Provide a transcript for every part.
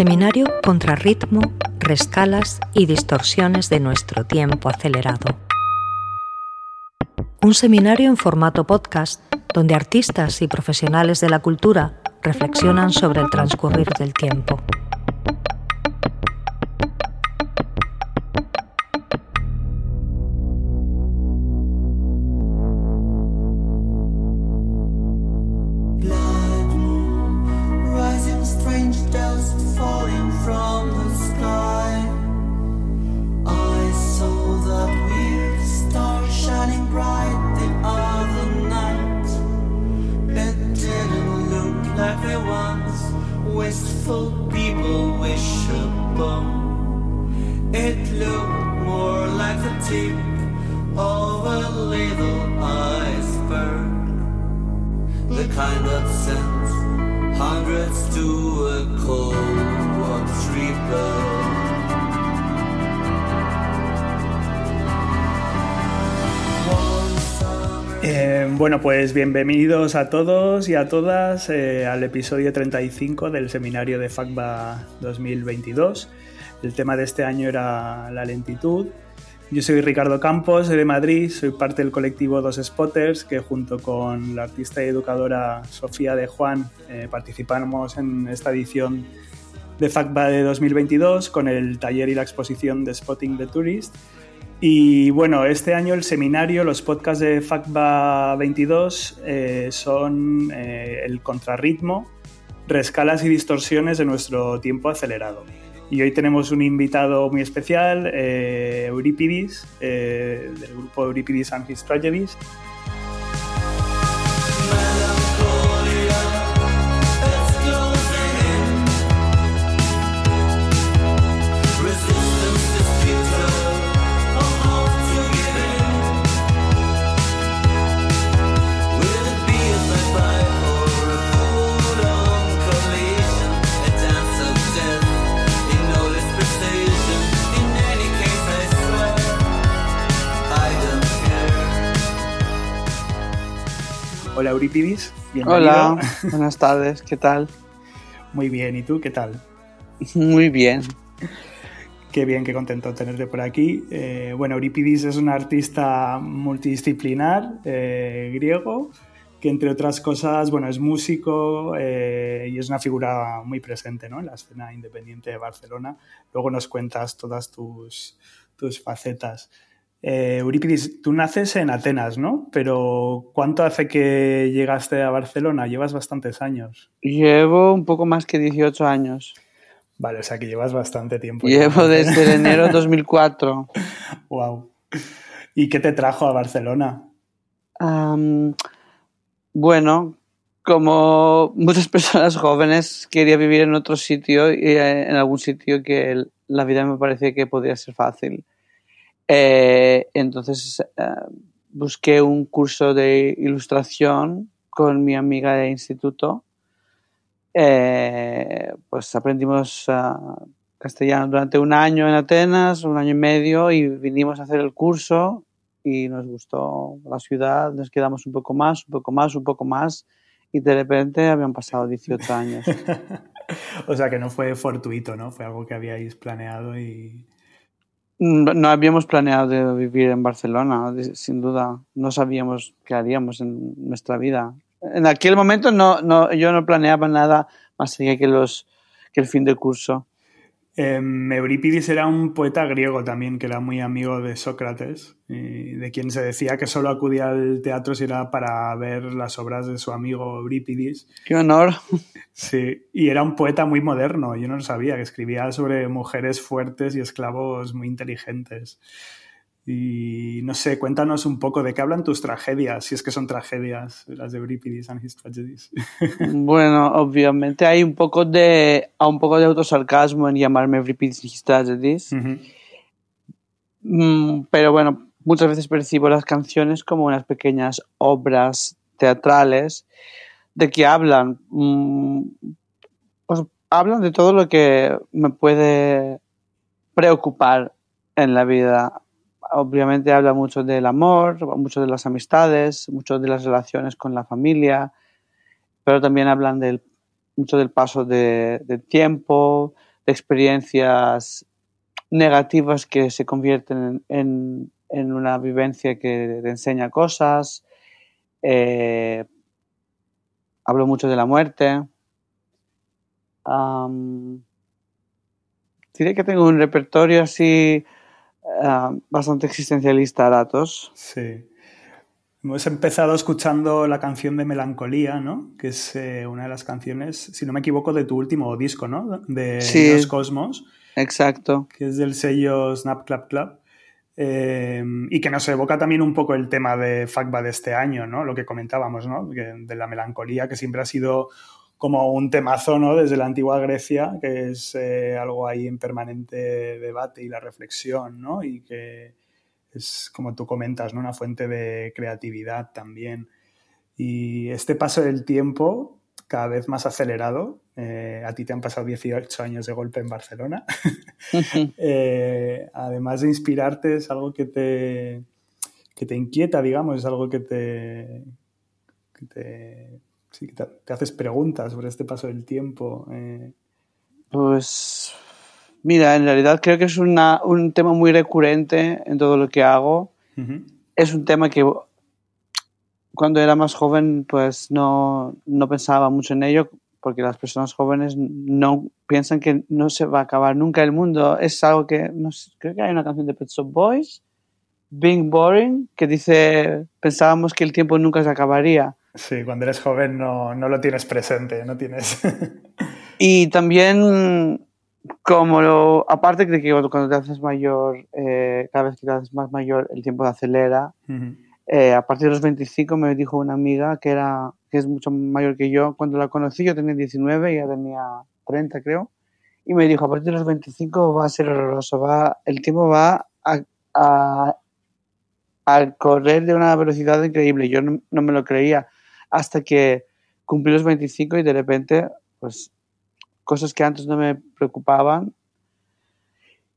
Seminario contra ritmo, rescalas y distorsiones de nuestro tiempo acelerado. Un seminario en formato podcast donde artistas y profesionales de la cultura reflexionan sobre el transcurrir del tiempo. Pues bienvenidos a todos y a todas eh, al episodio 35 del seminario de FACBA 2022. El tema de este año era la lentitud. Yo soy Ricardo Campos, soy de Madrid, soy parte del colectivo Dos Spotters, que junto con la artista y educadora Sofía de Juan eh, participamos en esta edición de FACBA de 2022 con el taller y la exposición de Spotting the Tourist y bueno, este año el seminario, los podcasts de FACBA 22 eh, son eh, el contrarritmo, rescalas y distorsiones de nuestro tiempo acelerado. Y hoy tenemos un invitado muy especial, eh, Euripides, del grupo Euripides and His Tragedies. Bienvenido. Hola, buenas tardes, ¿qué tal? Muy bien, ¿y tú qué tal? Muy bien. Qué bien, qué contento tenerte por aquí. Eh, bueno, Euripides es un artista multidisciplinar eh, griego que entre otras cosas, bueno, es músico eh, y es una figura muy presente ¿no? en la escena independiente de Barcelona. Luego nos cuentas todas tus, tus facetas. Eh, Eurípides, tú naces en Atenas, ¿no? Pero ¿cuánto hace que llegaste a Barcelona? Llevas bastantes años. Llevo un poco más que 18 años. Vale, o sea que llevas bastante tiempo. Llevo desde enero de 2004. wow. ¿Y qué te trajo a Barcelona? bueno, como muchas personas jóvenes, quería vivir en otro sitio y eh, en algún sitio que la vida me parecía que podría ser fácil. Eh, entonces eh, busqué un curso de ilustración con mi amiga de instituto. Eh, pues aprendimos castellano durante un año en Atenas, un año y medio, y vinimos a hacer el curso y nos gustó la ciudad, nos quedamos un poco más, un poco más, un poco más, y de repente habían pasado 18 años. o sea que no fue fortuito, ¿no? Fue algo que habíais planeado y... No habíamos planeado vivir en Barcelona, sin duda. No sabíamos qué haríamos en nuestra vida. En aquel momento no, no, yo no planeaba nada más allá que, los, que el fin del curso. Eh, Eurípides era un poeta griego también, que era muy amigo de Sócrates, de quien se decía que solo acudía al teatro si era para ver las obras de su amigo Eurípides. ¡Qué honor! Sí, y era un poeta muy moderno, yo no lo sabía, que escribía sobre mujeres fuertes y esclavos muy inteligentes. Y no sé, cuéntanos un poco de qué hablan tus tragedias, si es que son tragedias, las de Euripides and his tragedies. Bueno, obviamente hay un poco de, un poco de autosarcasmo en llamarme Euripides and his tragedies. Mm, pero bueno, muchas veces percibo las canciones como unas pequeñas obras teatrales de que hablan, mm, pues hablan de todo lo que me puede preocupar en la vida obviamente habla mucho del amor, mucho de las amistades, mucho de las relaciones con la familia, pero también hablan del, mucho del paso de, tiempo, de experiencias negativas que se convierten en, en, una vivencia que te enseña cosas. Eh, hablo mucho de la muerte. diré que tengo un repertorio así bastante existencialista a datos. Sí. Hemos empezado escuchando la canción de Melancolía, ¿no? Que es eh, una de las canciones, si no me equivoco, de tu último disco, ¿no? De Los Cosmos. Exacto. Que es del sello Snap Clap Club. Eh, y que nos evoca también un poco el tema de FACBA de este año, ¿no? Lo que comentábamos, ¿no? de la melancolía, que siempre ha sido como un temazo, ¿no? Desde la antigua Grecia, que es eh, algo ahí en permanente debate y la reflexión, ¿no? Y que es, como tú comentas, ¿no? una fuente de creatividad también. Y este paso del tiempo, cada vez más acelerado, eh, a ti te han pasado 18 años de golpe en Barcelona, eh, además de inspirarte, es algo que te, que te inquieta, digamos, es algo que te, que te, sí, te, te, haces preguntas sobre este paso del tiempo. Eh. Pues Mira, en realidad creo que es una, un tema muy recurrente en todo lo que hago. Es un tema que cuando era más joven pues no, no, pensaba mucho en ello porque las personas jóvenes no piensan que no se va a acabar nunca el mundo. Es algo que, no sé, creo que hay una canción de Pet Shop Boys, Being Boring, que dice, pensábamos que el tiempo nunca se acabaría. Sí, cuando eres joven no, no lo tienes presente, no tienes... y también como lo, aparte de que cuando te haces mayor, eh, cada vez que te haces más mayor, el tiempo acelera. Eh, a partir de los 25 me dijo una amiga que era que es mucho mayor que yo. Cuando la conocí yo tenía 19 y ella tenía 30 creo. Y me dijo, a partir de los 25 va a ser horroroso, va, el tiempo va a, a, a correr de una velocidad increíble. Yo no, no me lo creía hasta que cumplí los 25 y de repente pues cosas que antes no me preocupaban.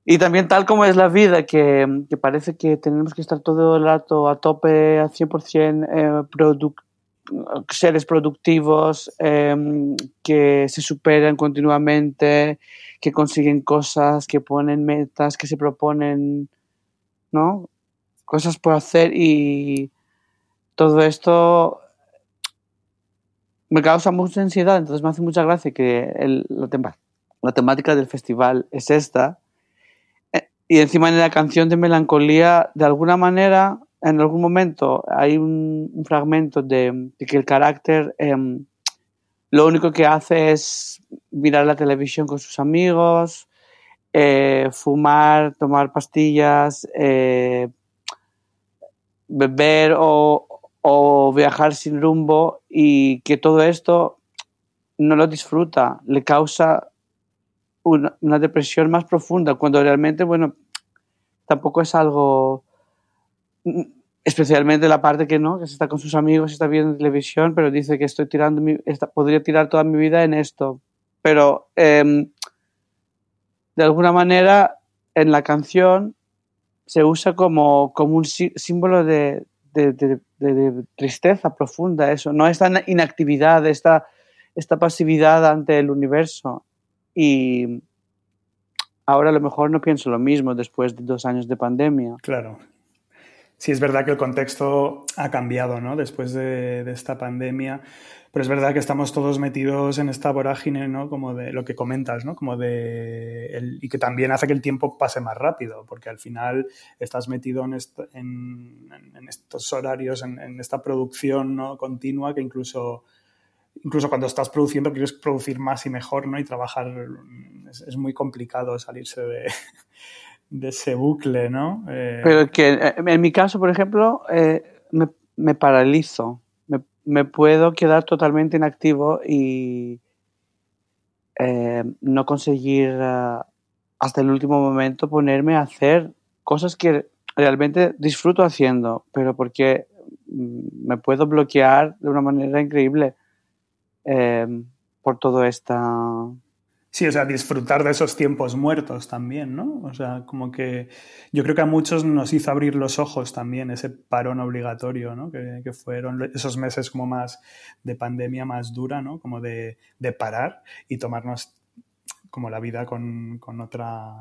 Y también tal como es la vida, que, parece que tenemos que estar todo el rato a tope, a 100% eh, seres productivos, em, que se superan continuamente, que consiguen cosas, que ponen metas, que se proponen, ¿no? Cosas por hacer y todo esto me causa mucha ansiedad, entonces me hace mucha gracia que la, la, temática del festival es esta. Y encima en la canción de Melancolía, de alguna manera, en algún momento hay un, fragmento de, que el carácter em, lo único que hace es mirar la televisión con sus amigos, eh, fumar, tomar pastillas, eh, beber o viajar sin rumbo y que todo esto no lo disfruta, le causa una, depresión más profunda, cuando realmente, bueno, tampoco es algo, especialmente la parte que no, que se está con sus amigos, está viendo televisión, pero dice que estoy tirando, mi, podría tirar toda mi vida en esto. Pero em, de alguna manera en la canción se usa como, como un símbolo de, de, tristeza profunda eso, no esta inactividad, esta, esta pasividad ante el universo. Y ahora a lo mejor no pienso lo mismo después de dos años de pandemia. Claro. Sí, es verdad que el contexto ha cambiado, ¿no? Después de, esta pandemia pero es verdad que estamos todos metidos en esta vorágine, ¿no? Como de lo que comentas, ¿no? Como de... y que también hace que el tiempo pase más rápido, porque al final estás metido en, en, estos horarios, en, esta producción ¿no? continua que incluso incluso cuando estás produciendo quieres producir más y mejor, ¿no? Y trabajar es, muy complicado salirse de, ese bucle, ¿no? Eh, Pero que eh, en mi caso, por ejemplo, eh, me, me, paralizo me puedo quedar totalmente inactivo y no conseguir hasta el último momento ponerme a hacer cosas que realmente disfruto haciendo, pero porque mm, me puedo bloquear de una manera increíble eh, por todo esta Sí, o sea, disfrutar de esos tiempos muertos también, ¿no? O sea, como que yo creo que a muchos nos hizo abrir los ojos también ese parón obligatorio, ¿no? Que, fueron esos meses como más de pandemia más dura, ¿no? Como de, parar y tomarnos como la vida con, otra,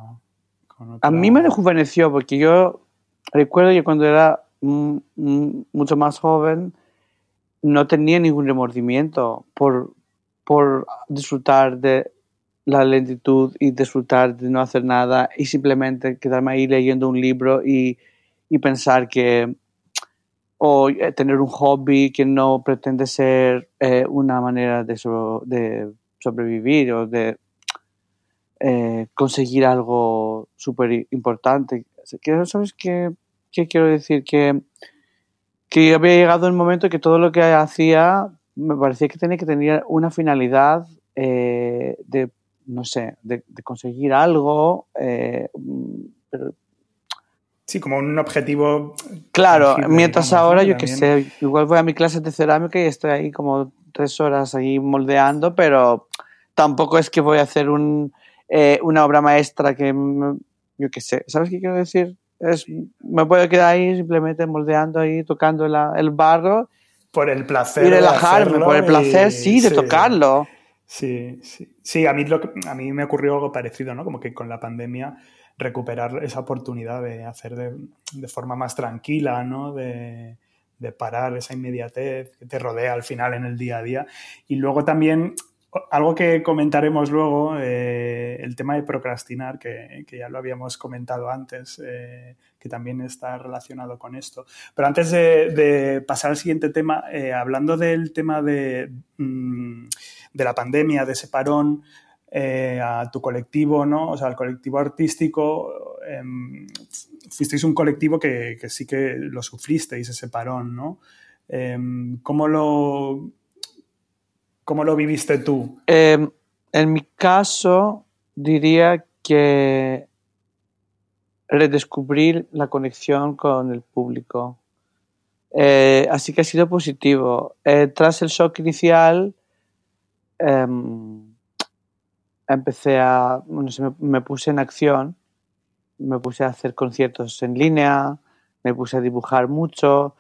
A mí me rejuveneció porque yo recuerdo que cuando era mucho más joven no tenía ningún remordimiento por, por disfrutar de la lentitud y disfrutar de no hacer nada y simplemente quedarme ahí leyendo un libro y, y pensar que o eh, tener un hobby que no pretende ser eh, una manera de, sobrevivir o de eh, conseguir algo súper importante. ¿Sabes qué, qué, quiero decir? Que, que había llegado el momento que todo lo que hacía me parecía que tenía que tener una finalidad de, no sé, de, conseguir algo, pero Sí, como un objetivo. Claro, mientras ahora, yo que sé, igual voy a mi clase de cerámica y estoy ahí como tres horas ahí moldeando, pero tampoco es que voy a hacer un, eh, una obra maestra que, yo qué sé, ¿sabes qué quiero decir? Es, me puedo quedar ahí simplemente moldeando ahí, tocando el barro. Por el placer. Y relajarme, por el placer, sí, de tocarlo. Sí, sí. Sí, a mí, lo a mí me ocurrió algo parecido, ¿no? Como que con la pandemia recuperar esa oportunidad de hacer de, forma más tranquila, ¿no? De, parar esa inmediatez que te rodea al final en el día a día. Y luego también algo que comentaremos luego, eh, el tema de procrastinar, que, ya lo habíamos comentado antes, eh, que también está relacionado con esto. Pero antes de, pasar al siguiente tema, eh, hablando del tema de, mm, de, la pandemia, de ese parón, a tu colectivo, ¿no? O sea, al colectivo artístico, em, fuisteis un colectivo que, sí que lo sufristeis, ese parón, ¿no? Em, ¿cómo, lo, ¿Cómo lo viviste tú? Em, en mi caso, diría que redescubrir la conexión con el público. Eh, así que ha sido positivo. Eh, tras el shock inicial, empecé a, me, puse en acción, me puse a hacer conciertos en línea, me puse a dibujar mucho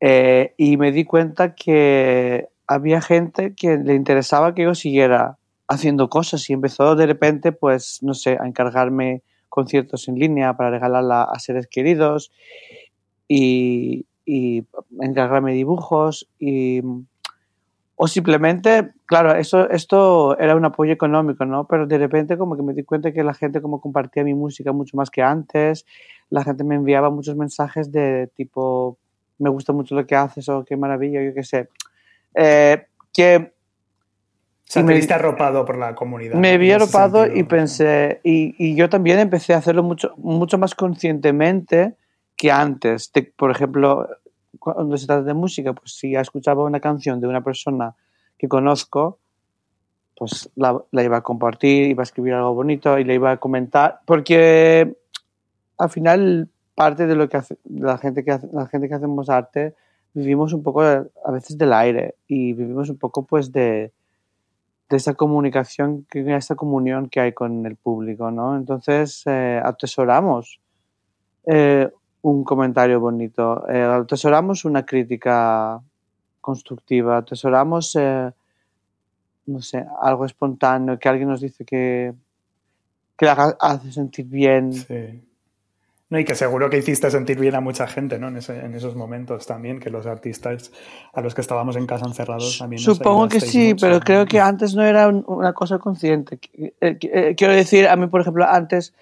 eh, y me di cuenta que había gente que le interesaba que yo siguiera haciendo cosas y empezó de repente, pues, no sé, a encargarme conciertos en línea para regalarla a seres queridos y, encargarme dibujos y o simplemente, claro, eso, esto era un apoyo económico, ¿no? Pero de repente como que me di cuenta que la gente como compartía mi música mucho más que antes, la gente me enviaba muchos mensajes de tipo, me gusta mucho lo que haces o qué maravilla, yo qué sé. Eh, que... O sea, me viste arropado por la comunidad. Me vi arropado y pensé, y, y, yo también empecé a hacerlo mucho, mucho más conscientemente que antes. por ejemplo, cuando se trata de música, pues si ya escuchaba una canción de una persona que conozco, pues la, iba a compartir, iba a escribir algo bonito y le iba a comentar, porque al final parte de lo que hace la gente que la gente que hacemos arte vivimos un poco a veces del aire y vivimos un poco pues de, de esa comunicación, esa comunión que hay con el público, ¿no? Entonces eh, atesoramos eh, un comentario bonito. Eh, atesoramos una crítica constructiva, atesoramos, no sé, algo espontáneo, que alguien nos dice que, que hace sentir bien. Sí. No, y que seguro que hiciste sentir bien a mucha gente, ¿no? En, esos momentos también, que los artistas a los que estábamos en casa encerrados también. Supongo que sí, pero creo que antes no era una cosa consciente. Eh, quiero decir, a mí, por ejemplo, antes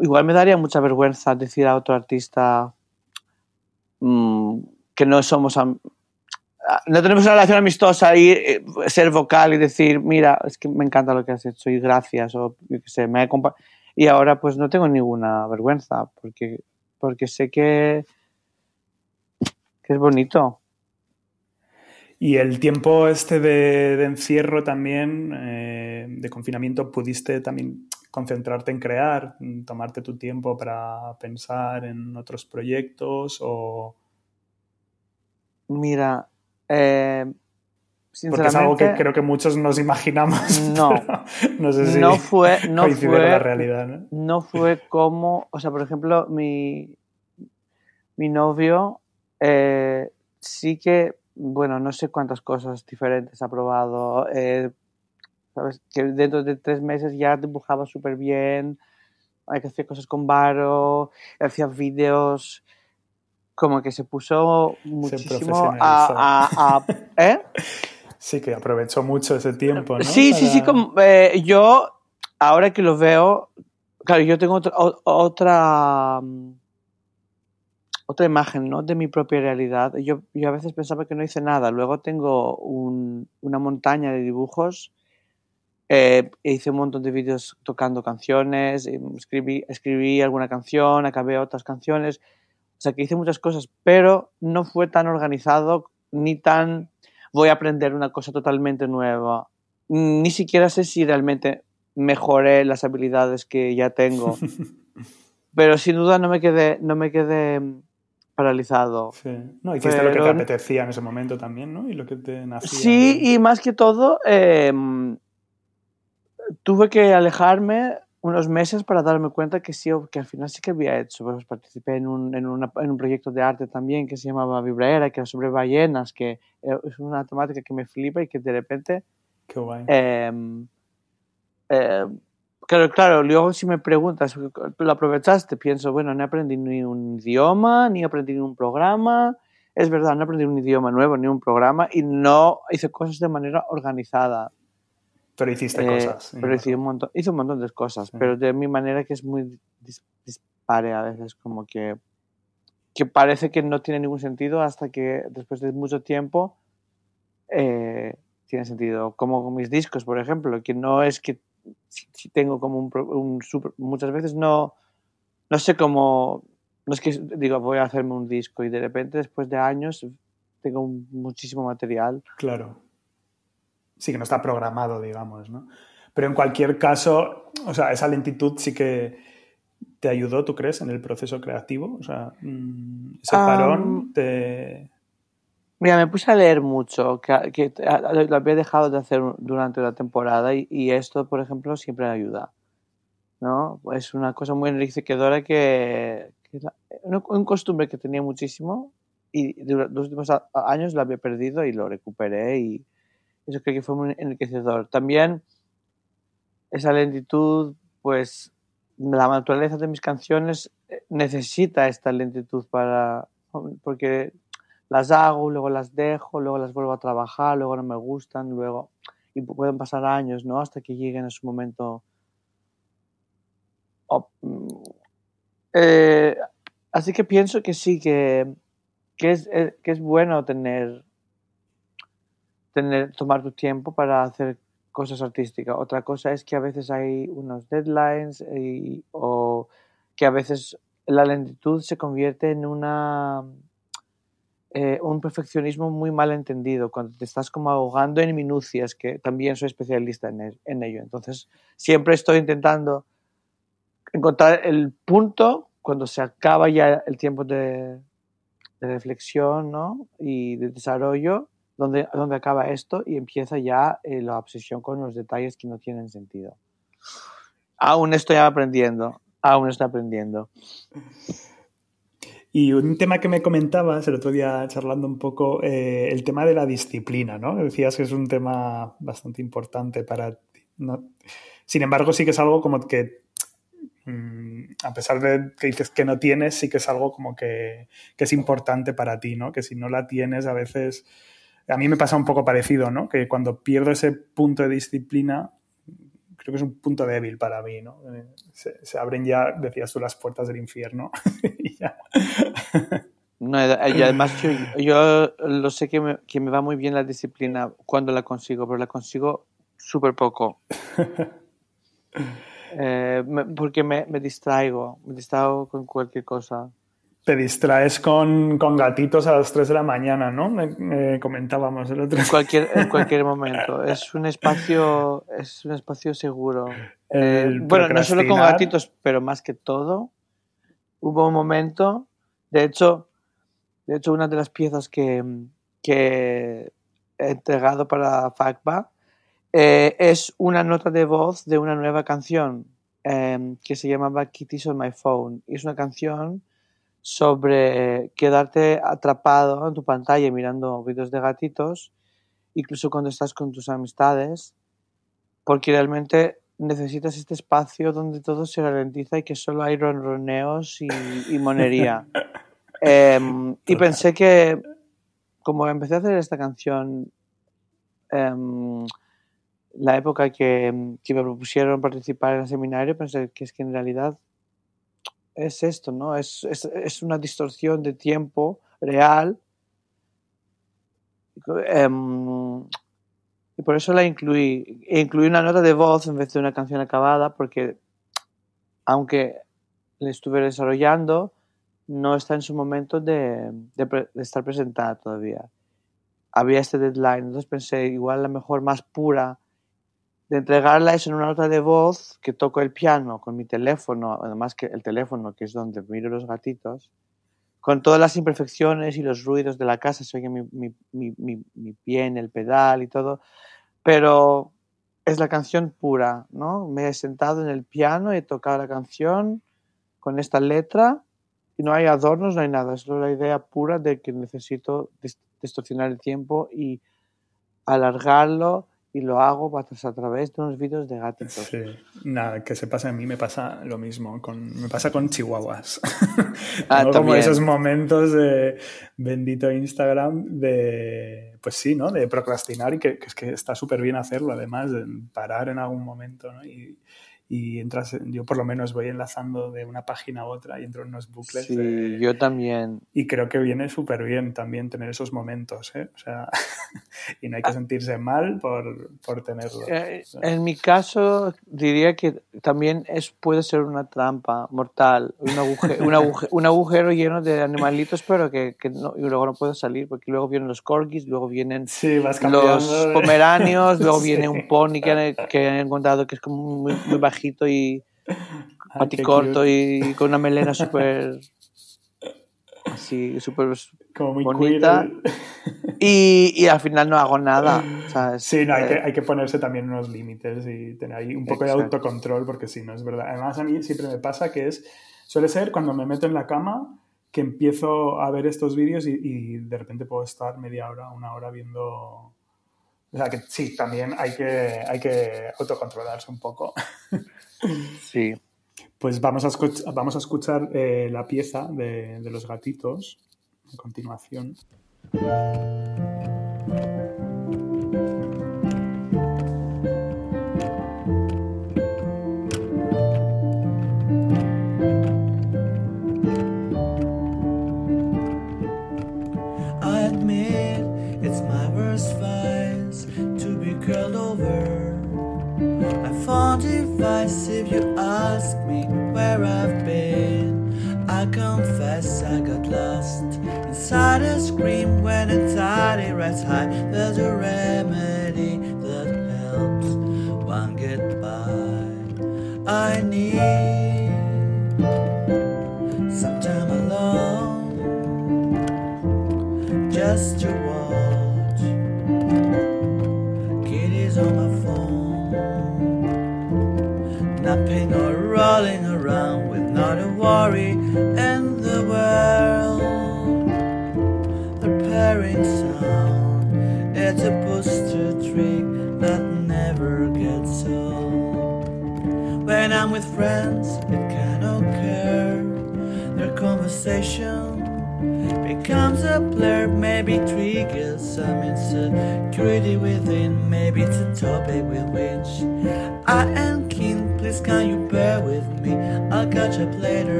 igual me daría mucha vergüenza decir a otro artista mm, que no somos no tenemos una relación amistosa y eh, ser vocal y decir mira es que me encanta lo que has hecho y gracias o yo qué sé me y ahora pues no tengo ninguna vergüenza porque porque sé que que es bonito. Y el tiempo este de, encierro también, eh, de confinamiento, pudiste también concentrarte en crear, tomarte tu tiempo para pensar en otros proyectos o... Mira, eh, Porque es algo que creo que muchos nos imaginamos. No, no sé si no fue, no fue la realidad. ¿no? ¿no? fue como, o sea, por ejemplo, mi, mi novio eh, sí que, bueno, no sé cuántas cosas diferentes ha probado. Eh, ¿sabes? Que dentro de tres meses ya dibujaba súper bien, hay que hacer cosas con Varo, hacía vídeos, como que se puso muchísimo a, a, ¿eh? Sí, que aprovechó mucho ese tiempo, ¿no? Sí, sí, sí, como, eh, yo, ahora que lo veo, claro, yo tengo otra, otra, mm, otra imagen, ¿no? De mi propia realidad. Yo, yo a veces pensaba que no hice nada, luego tengo un, una montaña de dibujos eh, hice un montón de vídeos tocando canciones, escribí, escribí alguna canción, acabé otras canciones, o sea que hice muchas cosas, pero no fue tan organizado ni tan voy a aprender una cosa totalmente nueva. Ni siquiera sé si realmente mejoré las habilidades que ya tengo. pero sin duda no me quedé, no me quedé paralizado. Sí. No, hiciste lo que te apetecía en ese momento también, ¿no? Y lo que te nacía. Sí, y más que todo, eh, tuve que alejarme unos meses para darme cuenta que sí, que al final sí que había hecho. Pues participé en un, en, en un proyecto de arte también que se llamaba Vibraera, que era sobre ballenas, que es una temática que me flipa y que de repente... Qué guay. Eh, claro, claro, luego si me preguntas, ¿lo aprovechaste? Pienso, bueno, no aprendí ni un idioma, ni aprendí ni un programa. Es verdad, no aprendí un idioma nuevo, ni un programa, y no hice cosas de manera organizada. Pero hiciste eh, cosas. Pero hice un, montón, hice un montón de cosas, pero de mi manera que es muy dispare a veces, como que, que parece que no tiene ningún sentido hasta que después de mucho tiempo eh, tiene sentido. Como con mis discos, por ejemplo, que no es que si, tengo como un, un super, muchas veces no, no sé cómo, no es que digo voy a hacerme un disco y de repente después de años tengo muchísimo material. Claro sí que no está programado, digamos, ¿no? Pero en cualquier caso, o sea, esa lentitud sí que te ayudó, ¿tú crees, en el proceso creativo? O sea, mm, ese parón te... Mira, me puse a leer mucho, que, lo había dejado de hacer durante la temporada y, esto, por ejemplo, siempre ayuda. ¿no? Es una cosa muy enriquecedora que, que un costumbre que tenía muchísimo y durante los últimos años lo había perdido y lo recuperé y, eso creo que fue muy enriquecedor. También esa lentitud, pues la naturaleza de mis canciones eh, necesita esta lentitud para, porque las hago, luego las dejo, luego las vuelvo a trabajar, luego no me gustan, luego, y pueden pasar años, ¿no? Hasta que lleguen a su momento. Eh, así que pienso que sí, que, que, es, eh, que es bueno tener tener, tomar tu tiempo para hacer cosas artísticas. Otra cosa es que a veces hay unos deadlines o que a veces la lentitud se convierte en una eh, un perfeccionismo muy mal entendido, cuando te estás como ahogando en minucias, que también soy especialista en, en ello. Entonces, siempre estoy intentando encontrar el punto cuando se acaba ya el tiempo de, de reflexión ¿no? y de desarrollo donde, donde acaba esto y empieza ya eh, la obsesión con los detalles que no tienen sentido. Aún estoy aprendiendo, aún estoy aprendiendo. Y un tema que me comentabas el otro día charlando un poco, eh, el tema de la disciplina, ¿no? Decías que es un tema bastante importante para ti. Sin embargo, sí que es algo como que, mm, a pesar de que dices que no tienes, sí que es algo como que, que es importante para ti, ¿no? Que si no la tienes, a veces a mí me pasa un poco parecido, ¿no? Que cuando pierdo ese punto de disciplina, creo que es un punto débil para mí, ¿no? Eh, se, abren ya, decías tú, las puertas del infierno. y ya. No, y además yo, lo sé que me, que me, va muy bien la disciplina cuando la consigo, pero la consigo súper poco. Eh, porque me, me, distraigo, me distraigo con cualquier cosa te distraes con, gatitos a las 3 de la mañana, ¿no? Me, comentábamos el otro en cualquier En cualquier momento. Es un espacio, es un espacio seguro. Eh, bueno, no solo con gatitos, pero más que todo. Hubo un momento, de hecho, de hecho una de las piezas que, he entregado para FACBA eh, es una nota de voz de una nueva canción eh, que se llamaba Kitties on My Phone. Y es una canción sobre quedarte atrapado en tu pantalla mirando vídeos de gatitos, incluso cuando estás con tus amistades, porque realmente necesitas este espacio donde todo se ralentiza y que solo hay ronroneos y, y monería. Em, y pensé que, como empecé a hacer esta canción, em, la época que, que, me propusieron participar en el seminario, pensé que es que en realidad es esto, ¿no? Es, es, es una distorsión de tiempo real. Em, y por eso la incluí. Incluí una nota de voz en vez de una canción acabada, porque aunque la estuve desarrollando, no está en su momento de, de, estar presentada todavía. Había este deadline, entonces pensé, igual la mejor más pura de entregarla es en una nota de voz que toco el piano con mi teléfono, además que el teléfono, que es donde miro los gatitos, con todas las imperfecciones y los ruidos de la casa, se oye mi, mi, mi, mi, pie en el pedal y todo, pero es la canción pura, ¿no? Me he sentado en el piano, he tocado la canción con esta letra y no hay adornos, no hay nada, es la idea pura de que necesito distorsionar el tiempo y alargarlo y lo hago a través de unos vídeos de gatitos. Sí, nada, que se pasa a mí me pasa lo mismo, con, me pasa con chihuahuas. Ah, como esos momentos de bendito Instagram de, pues sí, ¿no? De procrastinar y que, que es que está súper bien hacerlo, además, de parar en algún momento, ¿no? Y, y entras, yo por lo menos voy enlazando de una página a otra y entro en unos bucles. Sí, yo también. Y creo que viene súper bien también tener esos momentos, ¿eh? O sea, y no hay que ah. sentirse mal por, por tenerlo. Eh, en mi caso, diría que también es, puede ser una trampa mortal, un agujero, un agujero, un agujero lleno de animalitos, pero que, que no, y luego no puedo salir, porque luego vienen los corgis, luego vienen los pomeranios, luego viene un pony que, que han encontrado que es como muy, muy bajito y corto y con una melena súper así súper bonita. y, y, al final no hago nada sí no, hay, que, eh, hay que ponerse también unos límites y tener ahí un poco de autocontrol porque si no es verdad. Además a mí siempre me pasa que es suele ser cuando me meto en la cama que empiezo a ver estos vídeos y, y de repente puedo estar media hora una hora viendo o sea que sí, también hay que, hay que autocontrolarse un poco. Sí. Pues vamos a, escuchar, vamos a escuchar eh, la pieza de, de los gatitos a continuación.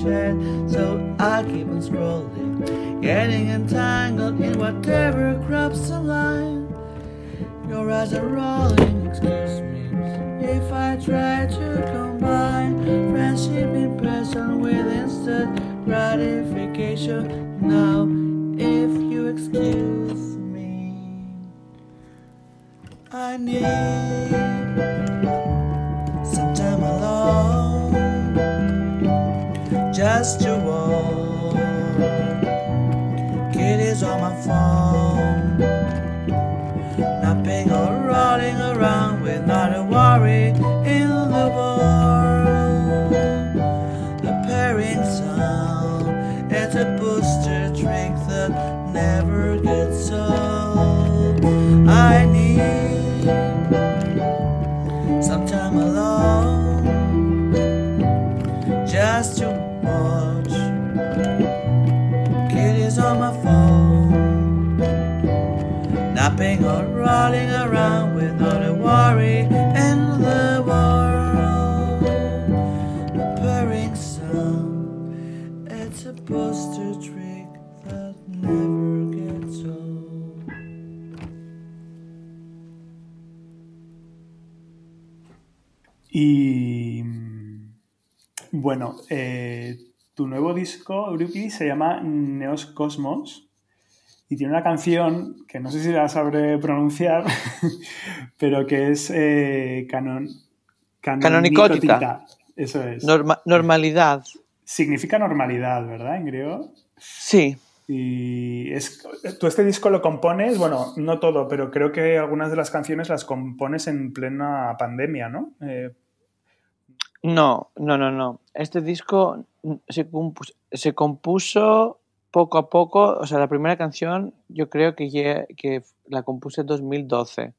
So I keep on scrolling, getting entangled in whatever crops the line. Your eyes are rolling, excuse me, if I try to combine friendship in person with instant gratification. Now, if you excuse me, I need some time alone to all. wall. Bueno, eh, tu nuevo disco, Eurypide, se llama Neos Cosmos y tiene una canción que no sé si la sabré pronunciar, pero que es eh, canon, Canonicótica. Eso es. Norma- normalidad. Significa normalidad, ¿verdad? En griego. Sí, Y es, tú este disco lo compones, bueno, no todo, pero creo que algunas de las canciones las compones en plena pandemia, ¿no? Eh, No, no, no, no. Este disco se compuso, se compuso poco a poco. O sea, la primera canción yo creo que, la compuse en 2012.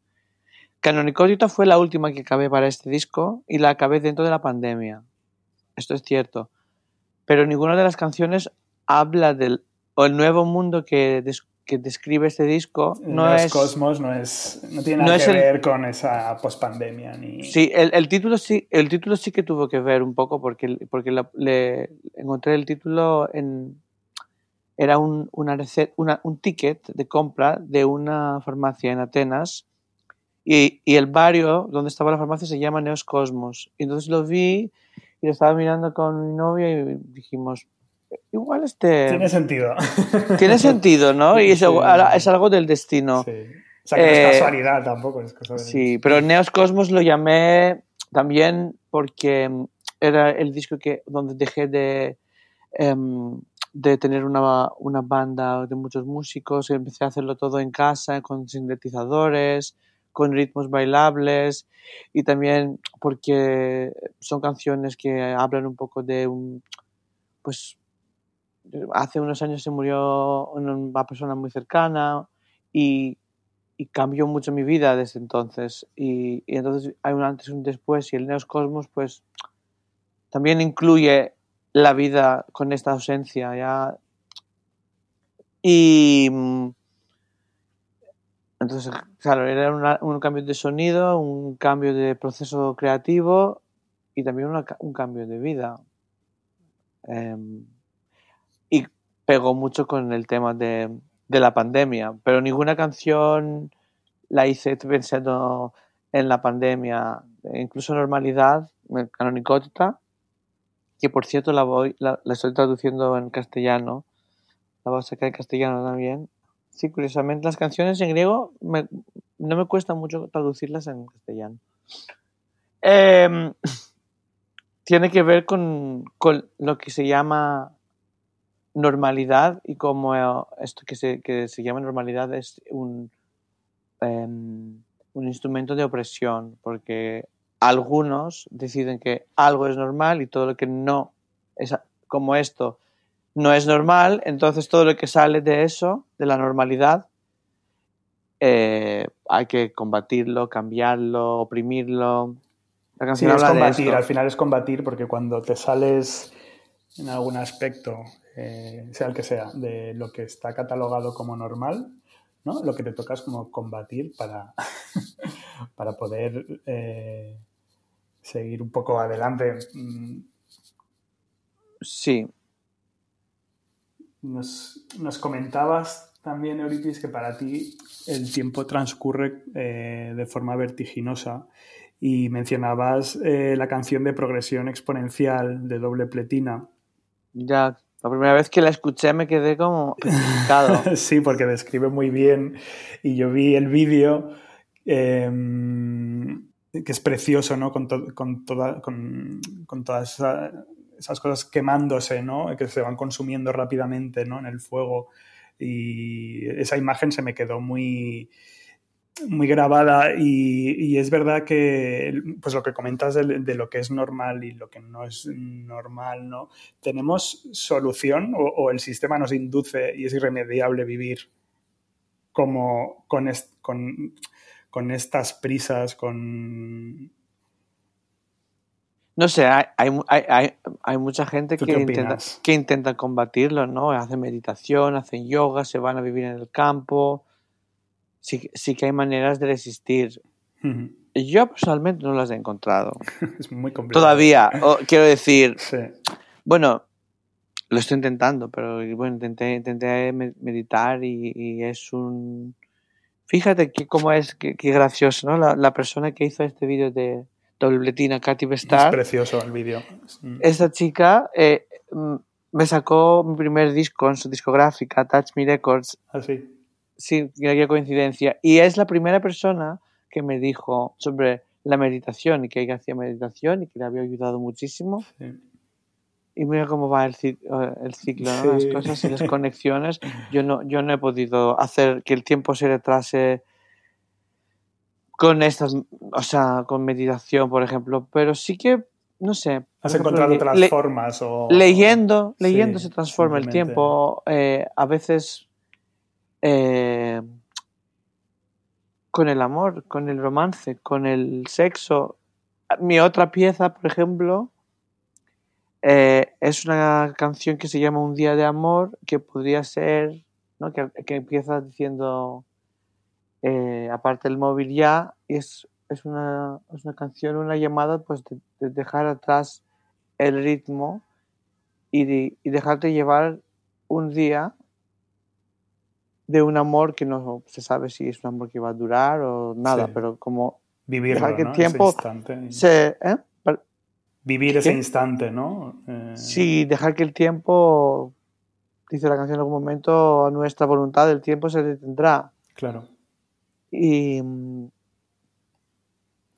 Canonicótica fue la última que acabé para este disco y la acabé dentro de la pandemia. Esto es cierto. Pero ninguna de las canciones habla del o el nuevo mundo que, que describe este disco. No Neos es, Cosmos no es no tiene nada es que el- ver con esa pospandemia ni Sí, el, el título sí, el título sí que tuvo que ver un poco porque, porque la- le encontré el título en era un, una una- un ticket de compra de una farmacia en Atenas y, y el barrio donde estaba la farmacia se llama Neos Cosmos. Y entonces lo vi y lo estaba mirando con mi novia y dijimos, igual este tiene sentido. tiene sentido, ¿no? Y es, algo- es algo del destino. Sí. O sea, que no Eh, es casualidad tampoco, es de... Sí, pero Neos Cosmos lo llamé también porque mm, era el disco que donde dejé de, em, de tener una, una banda de muchos músicos y empecé a hacerlo todo en casa con sintetizadores, con ritmos bailables y también porque son canciones que hablan un poco de un pues hace unos años se murió una persona muy cercana y, cambió mucho mi vida desde entonces. Y, entonces hay un antes y un después y el Neos Cosmos pues también incluye la vida con esta ausencia. Y entonces, claro, era un cambio de sonido, un cambio de proceso creativo y también un cambio de vida. Em, pegó mucho con el tema de, de la pandemia, pero ninguna canción la hice pensando en la pandemia, incluso normalidad, Canonicótica, que por cierto la voy, la, la estoy traduciendo en castellano, la voy a sacar en castellano también. Sí, curiosamente las canciones en griego me- no me cuesta mucho traducirlas en castellano. Em, tiene que ver con, con lo que se llama normalidad y como esto que se, que se llama normalidad es un, em, un instrumento de opresión, porque algunos deciden que algo es normal y todo lo que no es como esto no es normal, entonces todo lo que sale de eso, de la normalidad, eh, hay que combatirlo, cambiarlo, oprimirlo. La Sí, canción es combatir, al final es combatir porque cuando te sales en algún aspecto, eh, sea el que sea, de lo que está catalogado como normal, ¿no? Lo que te toca es como combatir para, para poder eh, seguir un poco adelante. Sí. nos, nos comentabas también, Euripides, que para ti el tiempo transcurre eh, de forma vertiginosa y mencionabas eh, la canción de progresión exponencial de doble pletina. Ya, la primera vez que la escuché me quedé como petrificado. sí, porque describe muy bien y yo vi el vídeo em, que es precioso, ¿no? Con, to- con, toda- con, con todas esa- esas cosas quemándose, ¿no? Que se van consumiendo rápidamente, ¿no? En el fuego. Y esa imagen se me quedó muy, muy grabada y, y es verdad que pues lo que comentas de, de lo que es normal y lo que no es normal, ¿no? ¿Tenemos solución o, o el sistema nos induce y es irremediable vivir como con, est- con, con estas prisas, con... No sé, hay, hay, hay, hay- mucha gente ¿Tú que intenta, que intenta combatirlo, ¿no? Hacen meditación, hacen yoga, se van a vivir en el campo. Sí, sí que hay maneras de resistir. Yo personalmente no las he encontrado. es muy complicado. Todavía, quiero decir, Sí. bueno, lo estoy intentando, pero bueno, intenté, intenté me- meditar y, y es un... Fíjate que cómo es, qué, qué gracioso, ¿no? La, la persona que hizo este vídeo de dobletina, Katy Es Bestar, precioso el vídeo. Esta chica eh, mm, me sacó mi primer disco en su discográfica, Touch Me Records, Así. Sí, qué coincidencia, y es la primera persona que me dijo sobre la meditación y que ella hacía meditación y que le había ayudado muchísimo. Sí. Y mira cómo va el, eh, el ciclo, ¿no? Sí. las cosas y las conexiones. Yo no, yo no he podido hacer que el tiempo se retrase con estas, o sea, con meditación, por ejemplo, pero sí que, no sé. ¿Has ejemplo, encontrado otras le- formas? O... leyendo, Sí, leyendo se transforma el tiempo. eh, a veces eh, con el amor, con el romance, con el sexo. Mi otra pieza, por ejemplo, eh, es una canción que se llama Un día de amor, que podría ser, ¿no? que, que empieza diciendo, eh, aparte el móvil ya, es, es, una, es una canción, una llamada pues de, de dejar atrás el ritmo y dejarte llevar un día de un amor que no se sabe si es un amor que va a durar o nada, Sí. pero como Vivirlo, dejar que el ¿no? tiempo Ese instante. se... ¿eh? Vivir ese ¿Qué? instante, ¿no? Eh, Sí, dejar que el tiempo, dice la canción en algún momento, a nuestra voluntad el tiempo se detendrá. Claro. Y,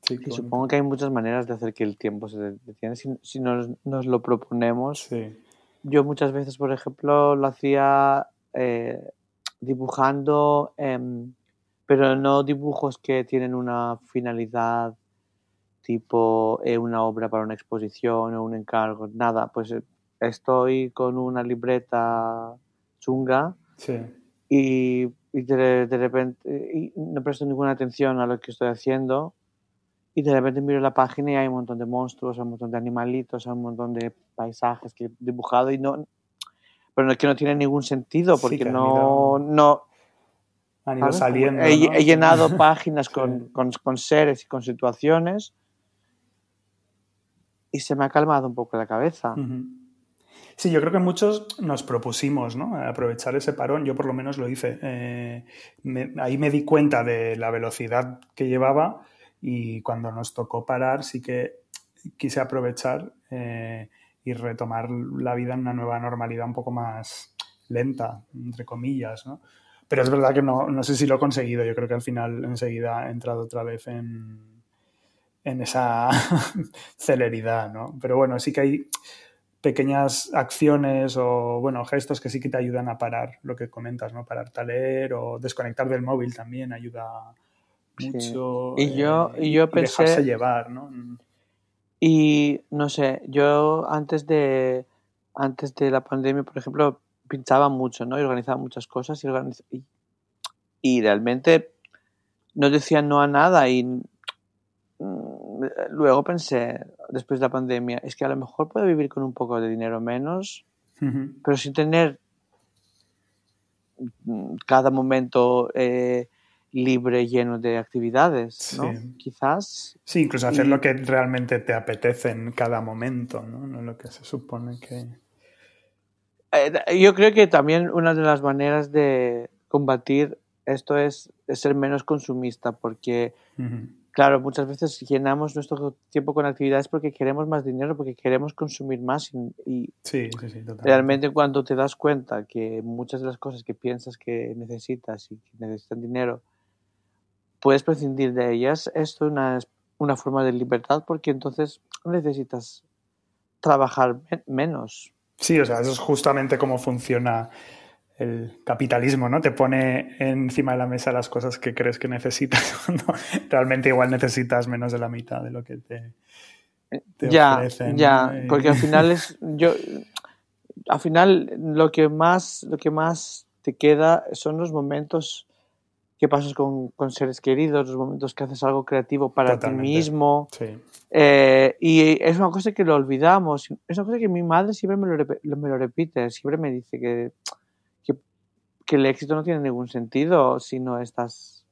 Sí, y supongo que hay muchas maneras de hacer que el tiempo se detenga si, si nos, nos lo proponemos. Sí. Yo muchas veces, por ejemplo, lo hacía eh, dibujando, em, pero no dibujos que tienen una finalidad tipo eh, una obra para una exposición o un encargo, nada, pues eh, estoy con una libreta chunga Sí. y, y de, de repente y no presto ninguna atención a lo que estoy haciendo y de repente miro la página y hay un montón de monstruos, hay un montón de animalitos, hay un montón de paisajes que he dibujado y no pero no, que no tiene ningún sentido Sí, porque han no, ido- no Han ido ¿sabes? Como saliendo. he, ¿no? he llenado páginas con, con- con seres y con situaciones y se me ha calmado un poco la cabeza. Sí, yo creo que muchos nos propusimos ¿no? aprovechar ese parón. Yo por lo menos lo hice. Eh, me- ahí me di cuenta de la velocidad que llevaba y cuando nos tocó parar sí que quise aprovechar eh, y retomar la vida en una nueva normalidad un poco más lenta, entre comillas. ¿no? Pero es verdad que no, no sé si lo he conseguido. Yo creo que al final enseguida he entrado otra vez en, en esa celeridad. ¿no? Pero bueno, sí que hay pequeñas acciones o bueno gestos que sí que te ayudan a parar lo que comentas no pararte a leer o desconectar del móvil también ayuda Sí. mucho Y yo- eh, y yo pensé- dejarse llevar no Y no sé, yo antes de, antes de la pandemia, por ejemplo, pinchaba mucho, ¿no? Y organizaba muchas cosas y, organiz- y, y realmente no decía no a nada y mm, luego pensé, después de la pandemia, es que a lo mejor puedo vivir con un poco de dinero menos, pero sin tener mm, cada momento eh, libre, lleno de actividades, ¿no? Sí. Quizás sí incluso hacer Y- lo que realmente te apetece en cada momento no, no lo que se supone que Eh, yo creo que también una de las maneras de combatir esto es, es ser menos consumista, porque, claro, muchas veces llenamos nuestro tiempo con actividades porque queremos más dinero, porque queremos consumir más y, y Sí, sí, realmente cuando te das cuenta que muchas de las cosas que piensas que necesitas y que necesitan dinero, puedes prescindir de ellas, esto es una, una forma de libertad porque entonces necesitas trabajar men- menos. Sí, o sea, eso es justamente cómo funciona el capitalismo, ¿no? Te pone encima de la mesa las cosas que crees que necesitas cuando realmente igual necesitas menos de la mitad de lo que te, te ya, ofrecen. ya, porque al final es yo al final lo que más lo que más te queda son los momentos que pasas con, con seres queridos, los momentos que haces algo creativo para Totalmente. ti mismo. Sí, Eh, y es una cosa que lo olvidamos. Es una cosa que mi madre siempre me lo, rep- me lo repite. Siempre me dice que, que, que el éxito no tiene ningún sentido si no estás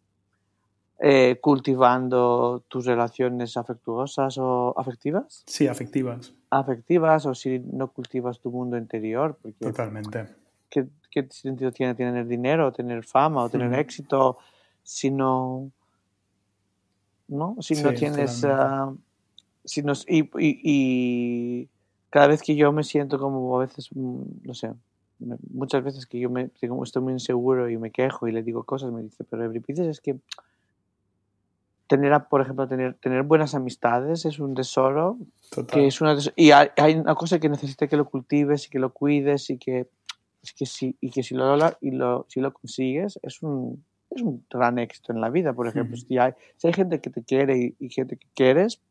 eh, cultivando tus relaciones afectuosas o afectivas. sí, afectivas, Afectivas o si no cultivas tu mundo interior. Porque totalmente. ¿Qué, qué sentido tiene tener dinero, tener fama o tener Ujú. éxito si no, ¿no? Si no Sí, tienes, totalmente. ah, si no, y, y- y cada vez que yo me siento como a veces, mm, no sé, muchas veces que yo me tengo- estoy muy inseguro y me quejo y le digo cosas, me dice, pero Euripides es que tener, por ejemplo, tener, tener buenas amistades es un tesoro Total. que es una y hay, hay una cosa que necesita que lo cultives y que lo cuides y que es que si y que si lo y lo si lo consigues es un es un gran éxito en la vida por ejemplo si hay si hay gente que te quiere y, y gente que quieres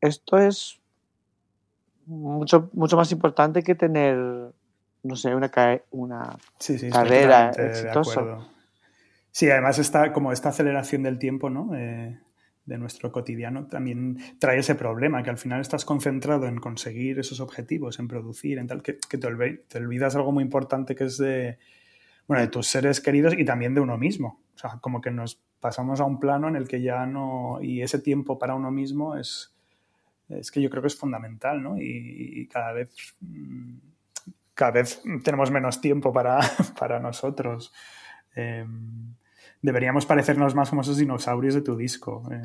esto es mucho mucho más importante que tener no sé una una Sí, sí, carrera exitosa. Sí, además está como esta aceleración del tiempo, ¿no? Eh, de nuestro cotidiano también trae ese problema, que al final estás concentrado en conseguir esos objetivos, en producir, en tal, que, que te, olvi- te olvidas algo muy importante que es de, bueno, de tus seres queridos y también de uno mismo. O sea, como que nos pasamos a un plano en el que ya no, y ese tiempo para uno mismo es, es que yo creo que es fundamental, ¿no? Y, cada vez... mm, cada vez tenemos menos tiempo para, para nosotros. Eh, deberíamos parecernos más como esos dinosaurios de tu disco. eh,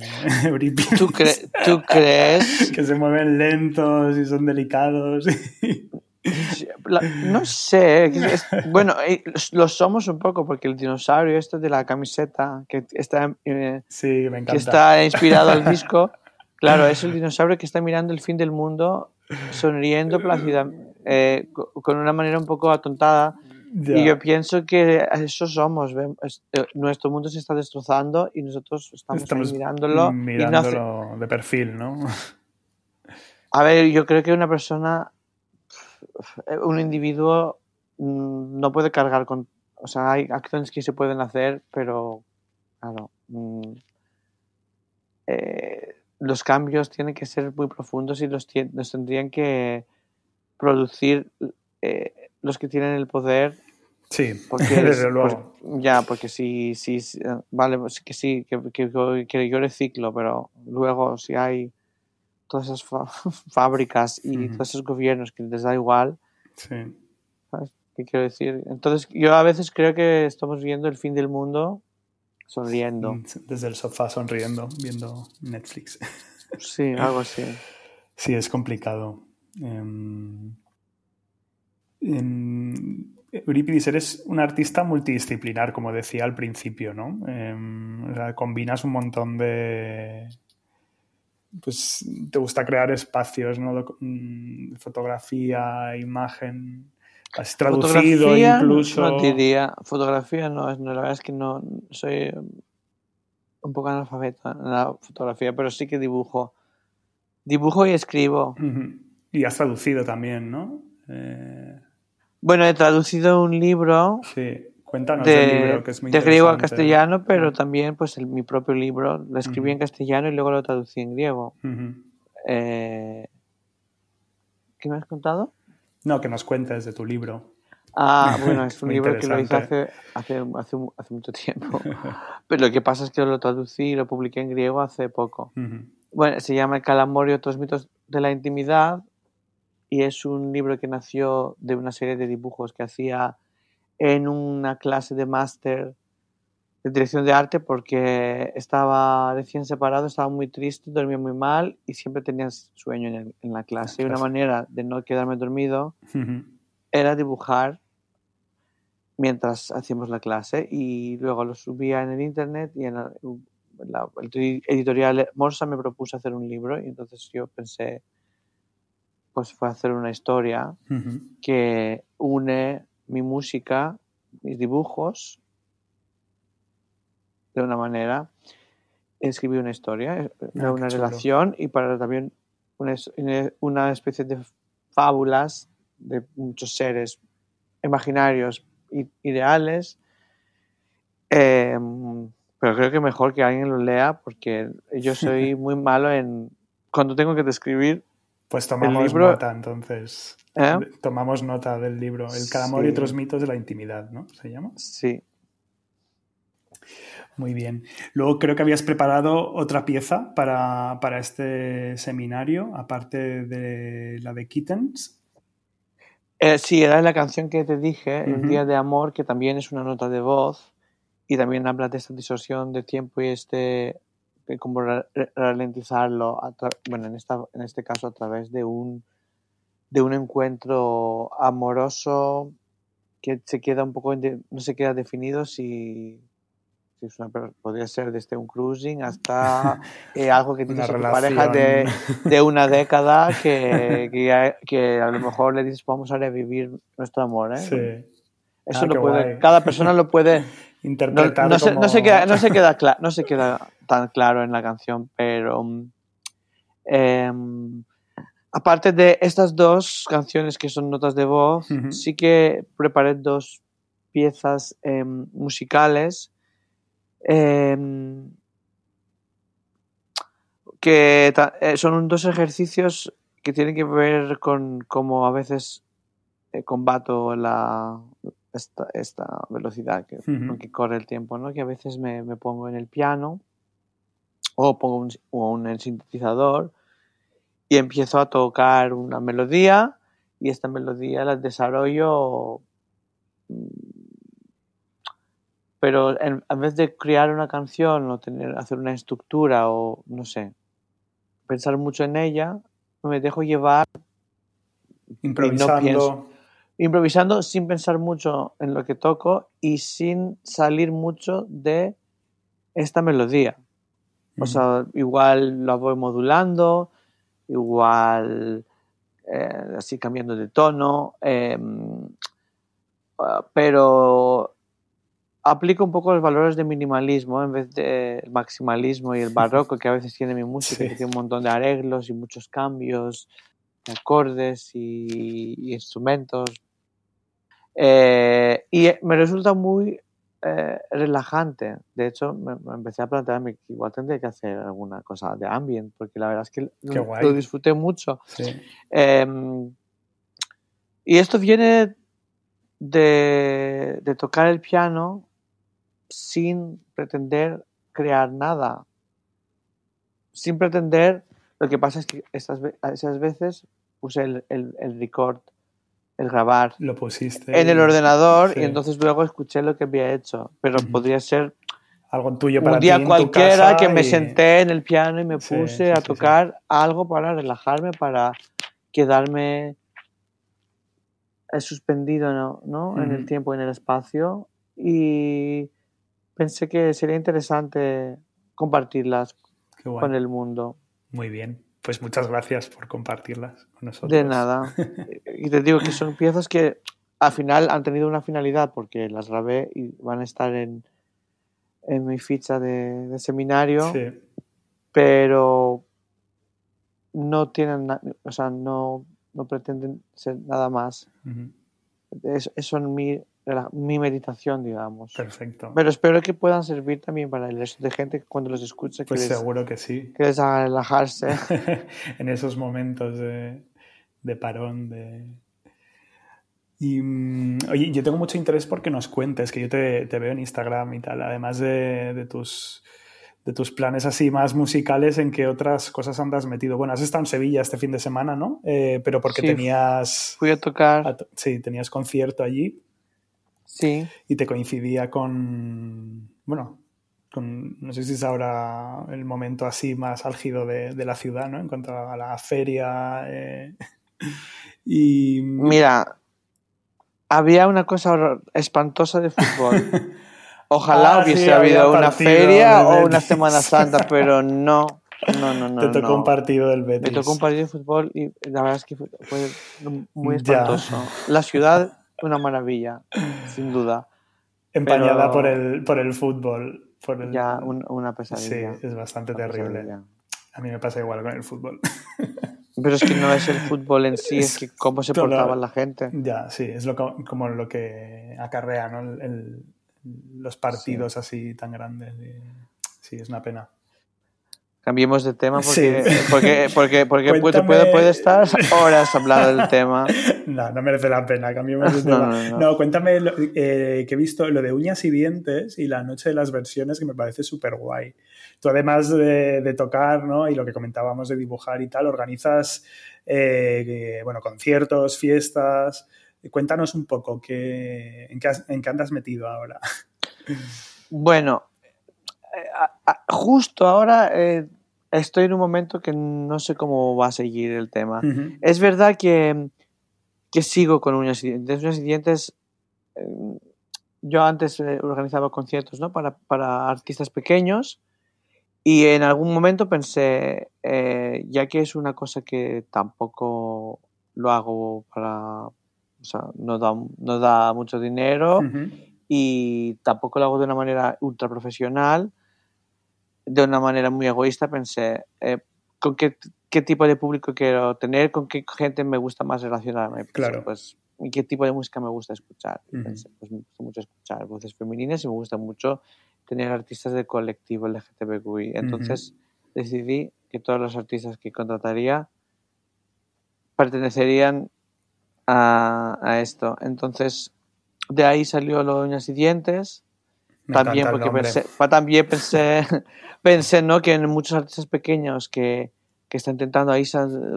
¿Tú, cre- ¿Tú crees? que se mueven lentos y son delicados. La- no sé. es- bueno, eh, lo somos un poco porque el dinosaurio este de la camiseta que está eh, sí, me que está inspirado al disco, claro, es el dinosaurio que está mirando el fin del mundo, sonriendo plácida, eh, co- con una manera un poco atontada. Y yo pienso que eso somos. eh, nuestro mundo se está destrozando y nosotros estamos, mirándolo. y no hace- mirándolo de perfil, ¿no? A ver, yo creo que una persona, eh, un individuo, mm, no puede cargar con. O sea, hay acciones que se pueden hacer, pero, claro, mm, eh, los cambios tienen que ser muy profundos y los, los tendrían que producir eh, los que tienen el poder. Sí, Porque desde es- luego. pues, ya, porque si, si, si, eh, vale, pues que sí, que, que, yo- que yo reciclo, pero luego si hay todas esas fábricas y todos esos gobiernos que les da igual, Sí. ¿sabes qué quiero decir? Entonces yo a veces creo que estamos viendo el fin del mundo sonriendo. Desde el sofá sonriendo, viendo Netflix. Sí, algo así. Sí, es complicado. Em, Eurípides, eres un artista multidisciplinar, como decía al principio, ¿no? Em, o sea, combinas un montón de... Pues te gusta crear espacios, ¿no? Mm, Fotografía, imagen... Has traducido Fotografía, incluso... No diría, fotografía no, la verdad es que no soy un poco analfabeto en la fotografía, pero sí que dibujo. Dibujo y escribo. Y has traducido también, ¿no? Eh, Bueno, he traducido un libro sí, cuéntanos de, libro, que es muy de griego al interesante. castellano, pero también pues el- mi propio libro lo escribí en castellano y luego lo traducí en griego. Eh, ¿Qué me has contado? No, que nos cuentes de tu libro. Ah, bueno, es un libro que lo hice hace, hace, hace, mu- hace mucho tiempo. Pero lo que pasa es que lo traducí y lo publiqué en griego hace poco. Bueno, se llama El calamor y otros mitos de la intimidad y es un libro que nació de una serie de dibujos que hacía en una clase de máster de dirección de arte porque estaba recién separado, estaba muy triste, dormía muy mal y siempre tenía sueño en, el- en la clase. Y una manera de no quedarme dormido Ujú. era dibujar mientras hacíamos la clase y luego lo subía en el internet y en la, la- el editorial Morsa me propuso hacer un libro y entonces yo pensé pues fue hacer una historia que une mi música, mis dibujos de una manera, escribí una historia, eh, Ah, una chulo. relación y para también una, es- una especie de fábulas de muchos seres imaginarios ideales. Eh, pero creo que mejor que alguien lo lea porque yo soy muy malo en cuando tengo que describir Pues tomamos libro- nota, entonces. ¿eh? Tomamos nota del libro. El Cada amor y otros mitos de la intimidad, ¿no? ¿Se llama? sí Muy bien. Luego creo que habías preparado otra pieza para, para este seminario, aparte de la de Kittens. Eh, sí, era la canción que te dije. Un día de amor, que también es una nota de voz y también habla de esta distorsión de tiempo y este, ra- ralentizarlo, bueno, en, esta, en este caso a través de un, de un encuentro amoroso que se queda un poco, no se queda definido si, si es una, podría ser desde un cruising hasta eh, algo que Una tienes a tu relación. pareja de, de una década que, que, que a lo mejor le dices vamos a revivir nuestro amor. ¿eh? Sí. Eso Ah, lo puede, guay. cada persona lo puede. No, Interpretar no se, no se queda, no, se queda no se queda tan claro en la canción, pero em, aparte de estas dos canciones que son notas de voz, sí que preparé dos piezas em, musicales em, que eh, son dos ejercicios que tienen que ver con cómo a veces eh, combato la, esta, esta velocidad que, Ujú. con que corre el tiempo, ¿no? Que a veces me, me pongo en el piano o pongo un, o un sintetizador y empiezo a tocar una melodía y esta melodía la desarrollo mm, pero en, en vez de crear una canción o tener, hacer una estructura o no sé, pensar mucho en ella, me dejo llevar Improvisando. pienso. Improvisando sin pensar mucho en lo que toco y sin salir mucho de esta melodía. O sea, igual la voy modulando, igual eh, así cambiando de tono, em, ah, pero aplico un poco los valores de minimalismo en vez del maximalismo y el barroco que a veces tiene mi música, Sí. que tiene un montón de arreglos y muchos cambios, de acordes y, y instrumentos. Eh, y me resulta muy eh, relajante. De hecho, me, me empecé a plantearme que igual tendría que hacer alguna cosa de ambient, porque la verdad es que lo, disfruté mucho. Sí. Eh, y esto viene de, de tocar el piano sin pretender crear nada. Sin pretender, lo que pasa es que estas, esas veces puse el, el, el record, el grabar Lo pusiste. en el ordenador sí. y entonces luego escuché lo que había hecho. Pero podría ser Algo tuyo para un día ti en tu cualquiera casa que me senté en el piano y me puse sí, a sí, tocar algo para relajarme, para quedarme suspendido ¿no? ¿no? en el tiempo, en el espacio. Y pensé que sería interesante compartirlas con el mundo. Muy bien. Pues muchas gracias por compartirlas con nosotros. De nada. y te digo que son piezas que al final han tenido una finalidad porque las grabé y van a estar en, en mi ficha de, de seminario. Sí. pero no tienen, o sea, no, no pretenden ser nada más. Ujú. Es, es son mi, mi meditación, digamos. Perfecto. Pero espero que puedan servir también para el resto de gente que cuando los escuche que, Pues les, seguro que sí. que les haga relajarse. en esos momentos de, de parón, de... Y, mm, oye, yo tengo mucho interés porque nos cuentes, que yo te, te veo en Instagram y tal, además de, de tus de tus planes así más musicales, ¿en qué otras cosas andas metido? Bueno, has estado en Sevilla este fin de semana, ¿no? Eh, pero porque Sí, tenías... Fui a tocar, a- Sí, tenías concierto allí sí, y te coincidía con... Bueno, con, no sé si es ahora el momento así más álgido de, de la ciudad, ¿no? En cuanto a la feria. eh, y... Mira, había una cosa espantosa de fútbol. Ojalá Ah, hubiese habido una feria o una. Semana Santa, pero no, no, no, no. te tocó no. un partido del Me Betis. tocó un partido de fútbol y la verdad es que fue, muy Ya. espantoso. La ciudad, una maravilla, sin duda. Empañada pero- por, el, por el fútbol. Por el... Ya un- una Sí, pesadilla. es bastante una terrible. pesadilla. A mí me pasa igual con el fútbol. Pero es que no es el fútbol en sí, es que cómo se portaba la gente. ya, sí, es lo co- como lo que acarrea, ¿no? El- el- los partidos así tan grandes. y- Sí, es una pena. Cambiemos de tema porque, Sí. porque, porque, porque Cuéntame- puede, puede estar horas hablando del tema. No, no merece la pena, cambiemos de No, tema. no, No, no. cuéntame lo- eh, que he visto lo de uñas y dientes y la noche de las versiones que me parece súper guay. Tú además de, de tocar, ¿no? Y lo que comentábamos de dibujar y tal, organizas, eh, bueno, conciertos, fiestas. Cuéntanos un poco qué, en, qué has- en qué andas metido ahora. Bueno, justo ahora eh, estoy en un momento que no sé cómo va a seguir el tema. Es verdad que, que sigo con uñas y dientes. Uñas y dientes, eh, yo antes eh, organizaba conciertos ¿no? para, para artistas pequeños y en algún momento pensé, eh, ya que es una cosa que tampoco lo hago para... O sea, no da, no da mucho dinero y tampoco lo hago de una manera ultra profesional, de una manera muy egoísta, pensé, eh, ¿con qué, qué tipo de público quiero tener? ¿Con qué gente me gusta más relacionarme? Pensé, Claro. Pues, ¿y qué tipo de música me gusta escuchar? Y Ujú. pensé, pues me gusta mucho escuchar voces femeninas y me gusta mucho tener artistas del colectivo LGTBQI. Entonces decidí que todos los artistas que contrataría pertenecerían a, a esto. Entonces, de ahí salió lo de uñas y dientes. Me también porque pensé, también pensé, pensé ¿no? que en muchos artistas pequeños que, que están intentando ahí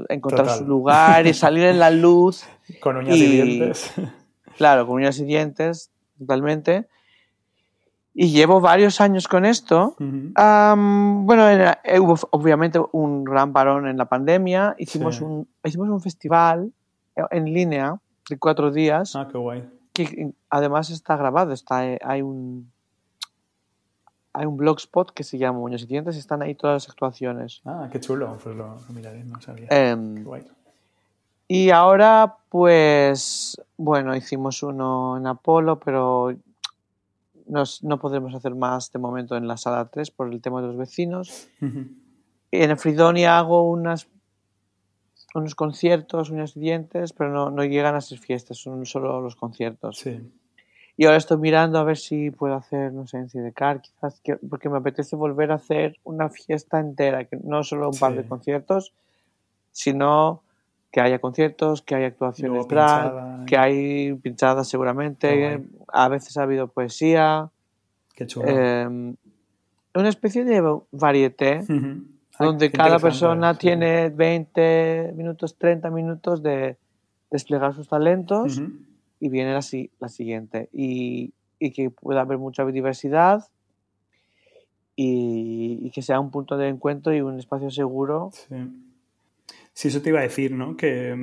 encontrar Total. su lugar y salir en la luz, Con uñas y, y- dientes. claro, con uñas y dientes, totalmente. Y llevo varios años con esto. Ujú. Am, bueno, era- eh, hubo obviamente un gran parón en la pandemia. Hicimos, Sí. un, hicimos un festival eh, en línea de cuatro días Ah, qué guay. que además está grabado. Está, eh, hay un hay un blogspot que se llama Uñas y Dientes y están ahí todas las actuaciones. Ah, qué chulo. Pues lo, lo miraré, no sabía. Em, Qué guay. y ahora, pues, bueno, hicimos uno en Apolo, pero nos- no podremos hacer más de momento en la sala 3 por el tema de los vecinos. En el Fridonia hago unas, unos conciertos, uñas y dientes, pero no, no llegan a ser fiestas, son solo los conciertos. Sí. Y ahora estoy mirando a ver si puedo hacer, no sé, en Sidecar, quizás, que- porque me apetece volver a hacer una fiesta entera, que no solo un par de conciertos, sino que haya conciertos, que haya actuaciones Luego drag, pinchada, que hay pinchadas seguramente, a veces ha habido poesía, Qué chulo. eh, una especie de varieté donde cada persona sí. tiene 20 minutos, 30 minutos de desplegar sus talentos. Y viene la, la siguiente. Y, y que pueda haber mucha diversidad y, que sea un punto de encuentro y un espacio seguro. Sí. Sí, eso te iba a decir, ¿no? Que,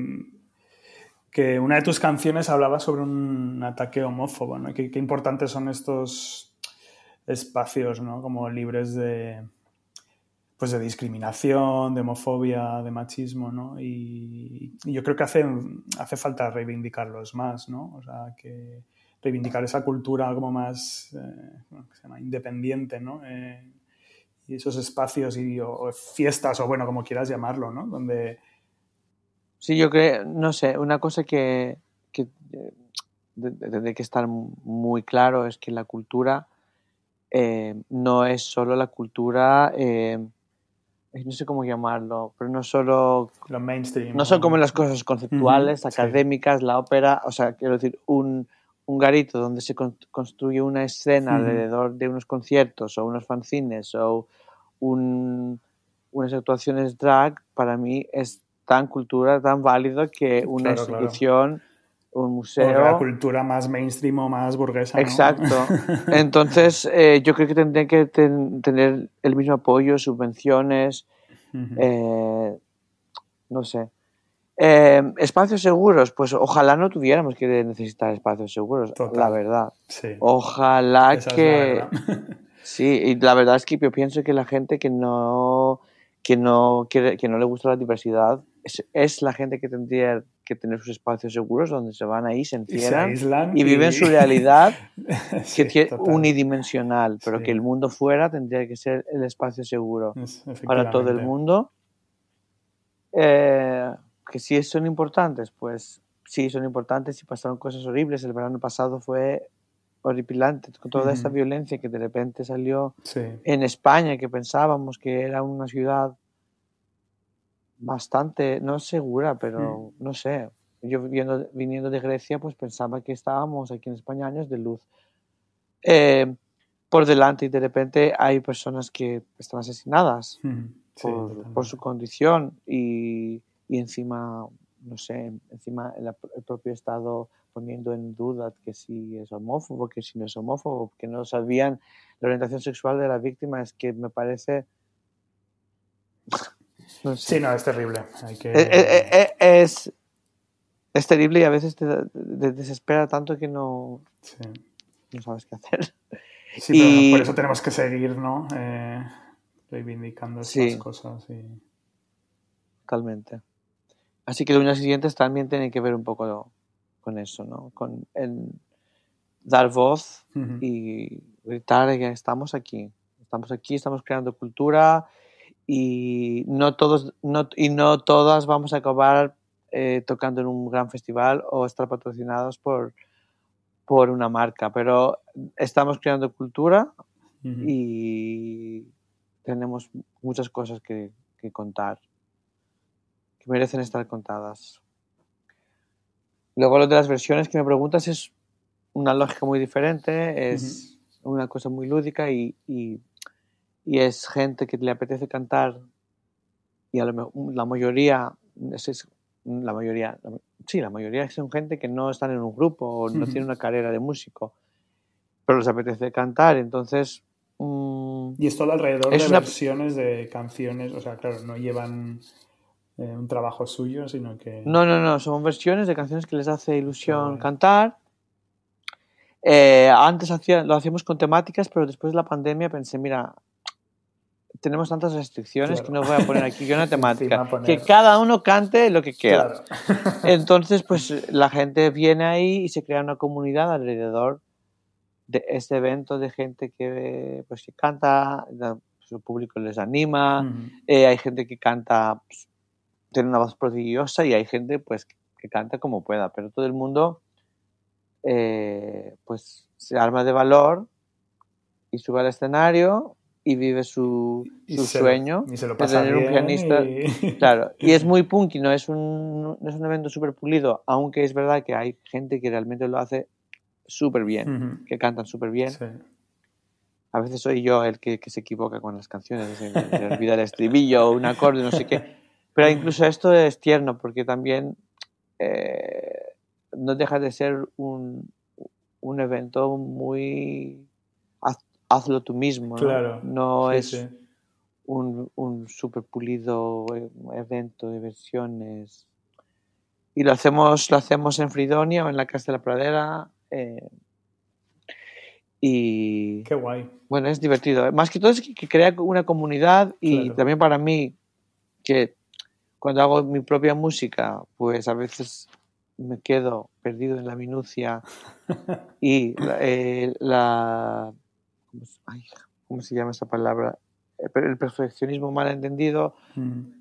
que una de tus canciones hablaba sobre un ataque homófobo, ¿no? Qué, qué importantes son estos espacios, ¿no? Como libres de, pues de discriminación, de homofobia, de machismo, ¿no? Y, yo creo que hace, hace falta reivindicarlos más, ¿no? O sea, que reivindicar esa cultura como más, eh, independiente, ¿no? Eh, y esos espacios y, o, fiestas, o bueno, como quieras llamarlo, ¿no? Donde, Sí, yo creo, no sé, una cosa que, que eh, tendré que estar muy claro es que la cultura eh, no es solo la cultura, eh, no sé cómo llamarlo, pero no solo lo mainstream. No son como las cosas conceptuales, académicas, la ópera, o sea, quiero decir, un, un garito donde se con- construye una escena alrededor de unos conciertos o unos fanzines o, un, unas actuaciones drag para mí es tan cultura, tan válido que una Claro, claro. Un O museo... la cultura más mainstream o más burguesa. ¿no? Exacto. Entonces, eh, yo creo que tendrían que ten- tener el mismo apoyo, subvenciones, eh, no sé. Eh, espacios seguros, pues ojalá no tuviéramos que necesitar espacios seguros, Total. la verdad. sí. Ojalá Esa que... Sí, y la verdad es que yo pienso que la gente que no, que no, que no le gusta la diversidad es, es la gente que tendría que tener sus espacios seguros donde se van ahí, se Y se encierran y viven su realidad Sí, que total. unidimensional, pero Sí. que el mundo fuera tendría que ser el espacio seguro Es- para todo el mundo. Eh, que si son importantes, pues sí, son importantes y pasaron cosas horribles. El verano pasado fue horripilante con toda esta Ujú. violencia que de repente salió Sí. en España, que pensábamos que era una ciudad bastante, no segura, pero no sé. Yo viendo, viniendo de Grecia, pues pensaba que estábamos aquí en España años de luz. Eh, por delante y de repente hay personas que están asesinadas Ujú. Sí, por, por su condición y, y encima, no sé, encima el, el propio Estado poniendo en duda que si es homófobo, que si no es homófobo, que no sabían la orientación sexual de la víctima, es que me parece... No sé. Sí, no, es terrible. Hay que... Eh, eh, eh, es, es terrible y a veces te, te desespera tanto que no, sí. no sabes qué hacer. Sí, pero Y- por eso tenemos que seguir, ¿no? Eh, reivindicando estas Sí. cosas. Y... Totalmente. Así que los años siguientes también tienen que ver un poco con eso, ¿no? Con el dar voz Ujú. y gritar que estamos aquí. Estamos aquí, estamos creando cultura y no todos no, y no todas vamos a acabar eh, tocando en un gran festival o estar patrocinados por, por una marca, pero estamos creando cultura Ujú. y tenemos muchas cosas que, que contar que merecen estar contadas. Luego lo de las versiones que me preguntas es una lógica muy diferente, es una cosa muy lúdica y, y- y es gente que le apetece cantar y a lo me- la mayoría, es- la mayoría, sí, la mayoría son gente que no están en un grupo o no tienen una carrera de músico, pero les apetece cantar, entonces... mm, Y es todo alrededor Es de una- versiones de canciones. O sea, claro, no llevan eh, un trabajo suyo, sino que... No, no, no, son versiones de canciones que les hace ilusión cantar. Eh, antes hacía, lo hacíamos con temáticas, pero después de la pandemia pensé, mira, tenemos tantas restricciones que Claro. no voy a poner aquí una temática. Poner- Que cada uno cante lo que quiera. Claro. Entonces, pues la gente viene ahí y se crea una comunidad alrededor de este evento de gente que, pues, que canta, la- su público les anima, Ujú. eh, hay gente que canta, pues, tiene una voz prodigiosa y hay gente pues que, que canta como pueda, pero todo el mundo eh, pues se arma de valor y sube al escenario y vive su, Y su se sueño y se lo de pasa tener un pianista. y- Claro, y es muy punky, no es un, no es un evento súper pulido, aunque es verdad que hay gente que realmente lo hace súper bien, Ujú. que cantan súper bien. Sí. A veces soy yo el que, que se equivoca con las canciones, se olvida el estribillo o un acorde, no sé qué. Pero incluso esto es tierno porque también eh, no deja de ser un, un evento muy hazlo tú mismo. ¿no? Claro. No Sí, es sí. un, un super pulido e- evento de versiones. Y lo hacemos, lo hacemos en Fridonia o en la Casa de la Pradera. eh, y Qué guay. bueno, es divertido. Más que todo es que, que crea una comunidad y Claro. también para mí, que cuando hago mi propia música, pues a veces me quedo perdido en la minucia y la, eh, la- ¿cómo, se- ay, ¿cómo se llama esa palabra? Eh, El perfeccionismo mal entendido. Ujú.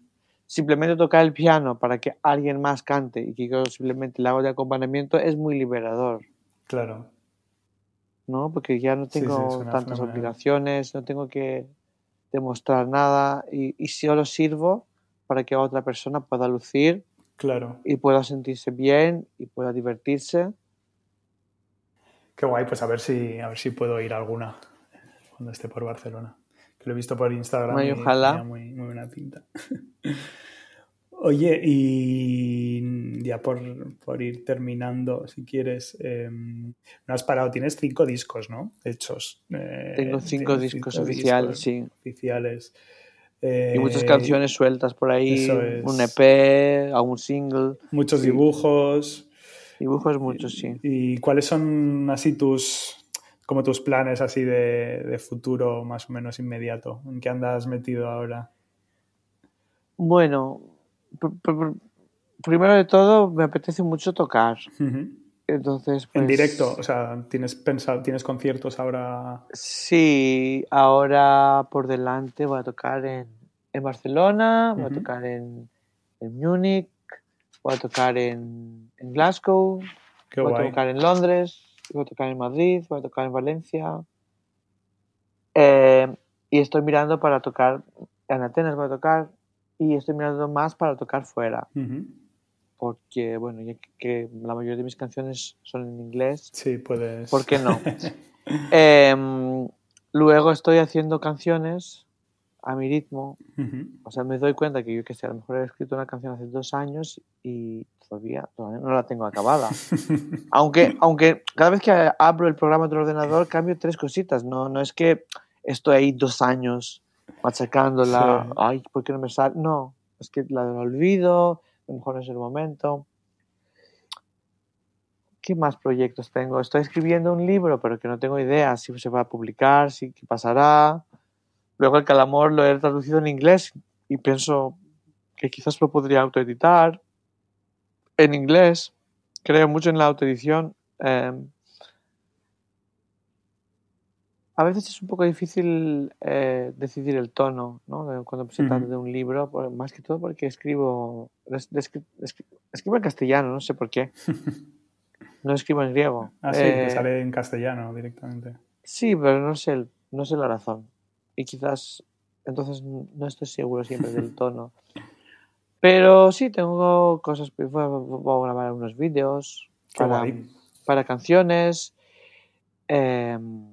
Simplemente tocar el piano para que alguien más cante y que yo simplemente le hago de acompañamiento es muy liberador. Claro. ¿no? Porque ya no Sí, sí, tengo tantas fenomenal. obligaciones, no tengo que demostrar nada y, y solo sirvo para que otra persona pueda lucir Claro. y pueda sentirse bien y pueda divertirse. Qué guay, pues a ver si, a ver si puedo ir a alguna cuando esté por Barcelona. que lo he visto por Instagram. Ay, y ojalá. tenía Muy, muy buena pinta. Oye, y ya por, por ir terminando, si quieres, eh, no has parado, tienes cinco discos, ¿no? Hechos. Eh, Tengo cinco discos cinco oficiales, discos sí. Oficiales. Y Eh, muchas canciones sueltas por ahí, eso es. un EP, algún single, Muchos sí. dibujos. dibujos muchos, sí. ¿Y cuáles son así tus, como tus planes así de, de futuro más o menos inmediato? ¿En qué andas metido ahora? Bueno, pr- pr- pr- primero de todo me apetece mucho tocar. Entonces, En pues, directo, o sea, ¿tienes pensado, tienes conciertos ahora? Sí, ahora por delante voy a tocar en, en Barcelona, voy a tocar en, en Múnich, voy a tocar en, en Glasgow, Qué voy a tocar en Londres, voy a tocar en Madrid, voy a tocar en Valencia. Eh, y estoy mirando para tocar, en Atenas voy a tocar, y estoy mirando más para tocar fuera, porque, bueno, ya que, que la mayoría de mis canciones son en inglés, Sí, puedes. ¿por qué no? Em, luego estoy haciendo canciones a mi ritmo, Ujú. o sea, me doy cuenta que yo que sé, a lo mejor he escrito una canción hace dos años y todavía, todavía no la tengo acabada. Aunque, aunque cada vez que abro el programa del ordenador cambio tres cositas. No, no es que estoy ahí dos años machacándola. Sí. Ay, ¿por qué no me sale? No, es que la olvido, a lo mejor no es el momento. ¿Qué más proyectos tengo? Estoy escribiendo un libro, pero que no tengo idea si se va a publicar, si qué pasará. Luego el Calamor lo he traducido en inglés y pienso que quizás lo podría autoeditar en inglés. Creo mucho en la autoedición. eh, a veces es un poco difícil eh, decidir el tono, ¿no? Cuando se trata de un libro, más que todo porque escribo, es- escri- escri- escribo en castellano, no sé por qué. No escribo en griego. Ah, sí, Eh, sale en castellano directamente. Sí, pero no sé, no sé la razón. Y quizás, entonces no estoy seguro siempre del tono. Pero sí, tengo cosas, voy a, voy a grabar unos vídeos para, para canciones. em,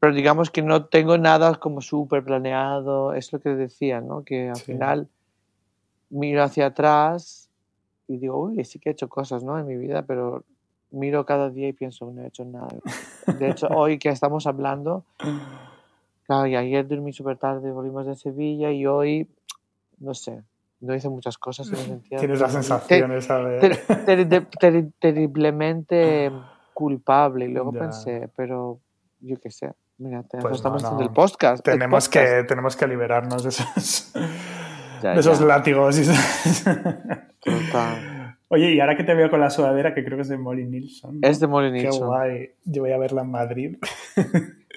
pero digamos que no tengo nada como súper planeado. Es lo que decía, ¿no? Que al Sí. final miro hacia atrás y digo, uy, sí que he hecho cosas, ¿no? En mi vida, pero miro cada día y pienso, no he hecho nada. De hecho, hoy que estamos hablando, claro, y ayer dormí súper tarde, volvimos de Sevilla y hoy, no sé, no hice muchas cosas en ese sentido. Tienes la sensación esa de... ter- ter- ter- ter- terriblemente culpable. Y luego Ya. pensé, pero yo qué sé, mira, te- Pues estamos no, haciendo no. el podcast. el Tenemos podcast. que, tenemos que liberarnos de esos, Ya, de esos ya. látigos. y Total. Oye, y ahora que te veo con la sudadera, que creo que es de Molly Nilsson. ¿no? Es de Molly Qué Nilsson. guay. Yo voy a verla en Madrid.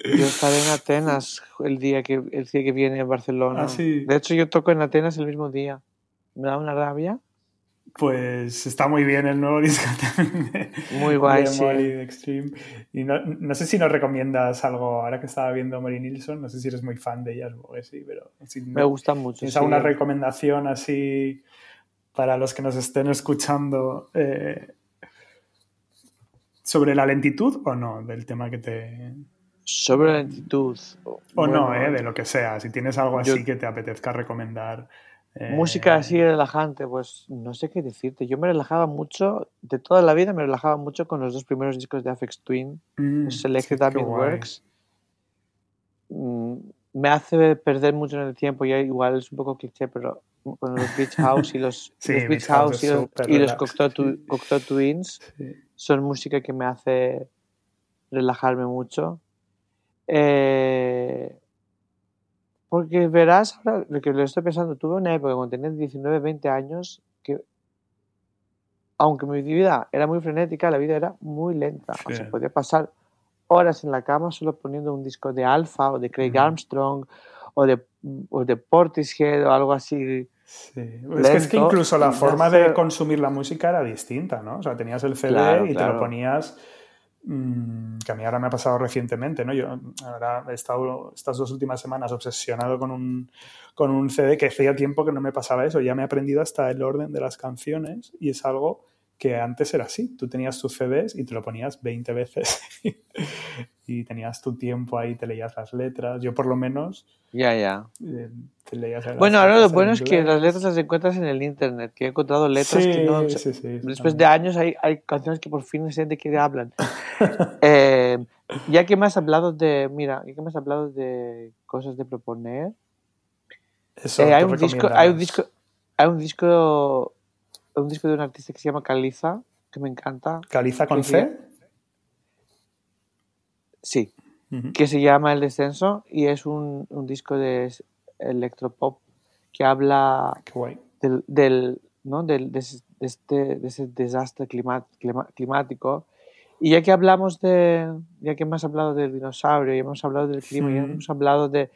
Yo estaré en Atenas el día que, el día que viene en Barcelona. Ah, sí. De hecho, yo toco en Atenas el mismo día. Me da una rabia. Pues está muy bien el nuevo disco también de, Muy guay, de sí. De Extreme. Y no, no sé si nos recomiendas algo, ahora que estaba viendo Molly Nilsson, no sé si eres muy fan de ella, supongo que sí, pero si Me gusta mucho. ¿Tienes sí. alguna recomendación así para los que nos estén escuchando eh, sobre la lentitud o no del tema que te... Sobre la lentitud. O no, Bueno, eh, de lo que sea. Si tienes algo así yo- que te apetezca recomendar. eh, Música así relajante, pues no sé qué decirte. Yo me relajaba mucho, de toda la vida me relajaba mucho con los dos primeros discos de Afex Twin, mm, Selected sí. Works. Mm, Me hace perder mucho en el tiempo, ya igual es un poco cliché, pero con los Beach House y los, Sí, los Beach House House y los, y los. Cocteau, Cocteau Twins Sí. son música que me hace relajarme mucho. Eh, porque verás, ahora lo que lo estoy pensando, tuve una época cuando tenía 19, 20 años que, aunque mi vida era muy frenética, la vida era muy lenta. O Sí. sea, podía pasar horas en la cama solo poniendo un disco de Alpha o de Craig. Armstrong o de, o de Portishead o algo así. Sí. Es que, es que lento incluso la forma de consumir la música era distinta, ¿no? O sea, tenías el CD Claro, y te lo ponías, que a mí ahora me ha pasado recientemente, ¿no? Yo ahora he estado estas dos últimas semanas obsesionado con un, con un CD que hacía tiempo que no me pasaba eso. Ya me he aprendido hasta el orden de las canciones y es algo que antes era así. Tú tenías tus CDs y te lo ponías 20 veces y tenías tu tiempo ahí, te leías las letras. Yo por lo menos Ya, ya. eh, te leías las Bueno, ahora lo bueno es que las letras las encuentras en el internet, que he encontrado letras Sí, que no... sí, sí, Después de años hay, hay canciones que por fin sé de qué hablan. Eh, ya que me has hablado de, mira, ya que me has hablado de cosas de proponer, Eso, eh, hay, ¿qué un disco, hay un disco, hay un disco, un disco de un artista que se llama Caliza, que me encanta, ¿Caliza con C? sí, que se llama El Descenso y es un, un disco de electropop que habla del, del, ¿no? del, de, ese, de este, de ese desastre clima- climático. Y ya que hablamos de, ya que hemos hablado del dinosaurio, y hemos hablado del clima, y Sí. hemos hablado de,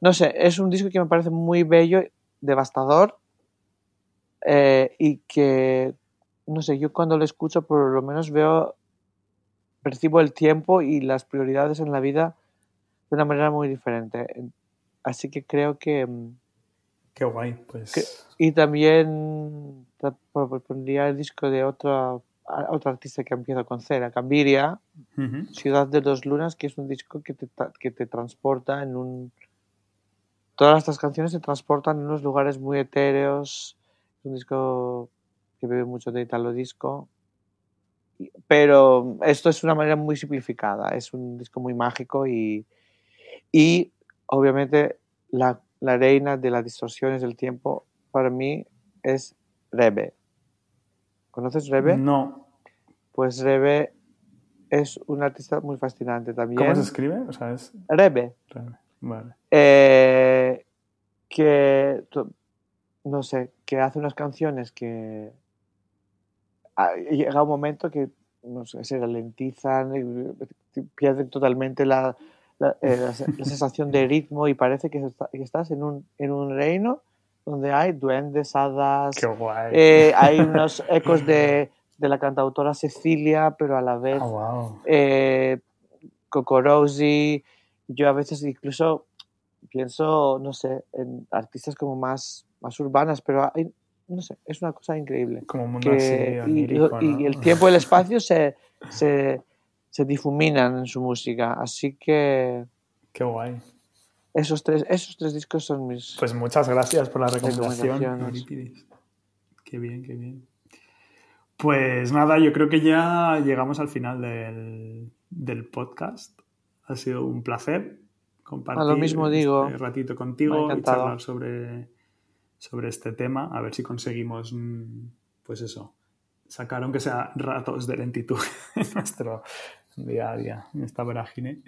no sé, es un disco que me parece muy bello, devastador, eh, y que, no sé, yo cuando lo escucho por lo menos veo, percibo el tiempo y las prioridades en la vida de una manera muy diferente. Así que creo que... mm, Qué guay. Pues que- y también ta- pro- propondría el disco de otra, otro artista que empieza con cera, Cambiria. Ciudad de dos Lunas, que es un disco que te, que te transporta en un... Todas estas canciones te transportan en unos lugares muy etéreos. Es un disco que bebe mucho de italo disco. Pero esto es una manera muy simplificada. Es un disco muy mágico y, y obviamente la, la reina de las distorsiones del tiempo para mí es Rebe. ¿Conoces Rebe? No. Pues Rebe es un artista muy fascinante también. ¿Cómo se escribe? O sea, es... Rebe. Vale. eh, que, no sé, que hace unas canciones que ah, llega un momento que, no sé, se ralentizan, y pierden totalmente la, la, eh, la la sensación de ritmo y parece que, está- que estás en un, en un reino donde hay duendes, hadas, Qué guay. eh, hay unos ecos de, de la cantautora Cecilia, pero a la vez Ah, wow. eh, Cocorosi. Yo a veces incluso pienso, no sé, en artistas como más, más urbanas, pero hay, no sé, es una cosa increíble. Como un mundo Que, así y, onírico, y- ¿no? y el tiempo y el espacio se, se, se difuminan en su música. Así que Qué guay. esos tres, esos tres discos son mis... Pues muchas gracias por la recomendación. Qué bien, qué bien. Pues nada, yo creo que ya llegamos al final del, del podcast. Ha sido un placer compartir A lo mismo digo. este ratito Me ha contigo y charlar sobre, sobre este tema. A ver si conseguimos, mm, pues eso, sacar aunque sea ratos de lentitud en nuestro día a día, en esta vorágine.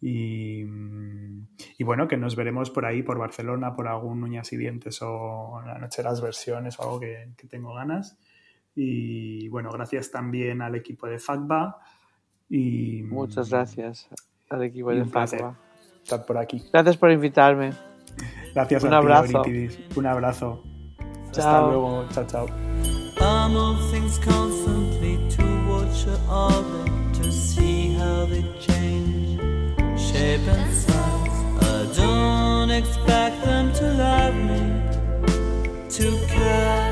Y, mm, y bueno, que nos veremos por ahí, por Barcelona, por algún Uñas y Dientes o la Noche de las Versiones o algo que, que tengo ganas. Y bueno, gracias también al equipo de FACBA. Y, Muchas mm, gracias al equipo de. Facua. Estar por aquí. Gracias por invitarme. Gracias Un a ti, abrazo. Eurípides. Un abrazo. Hasta Chao. luego. Chao, chao. I move things constantly to watch your orbit to see how they change shape and size. I don't expect them to love me, to care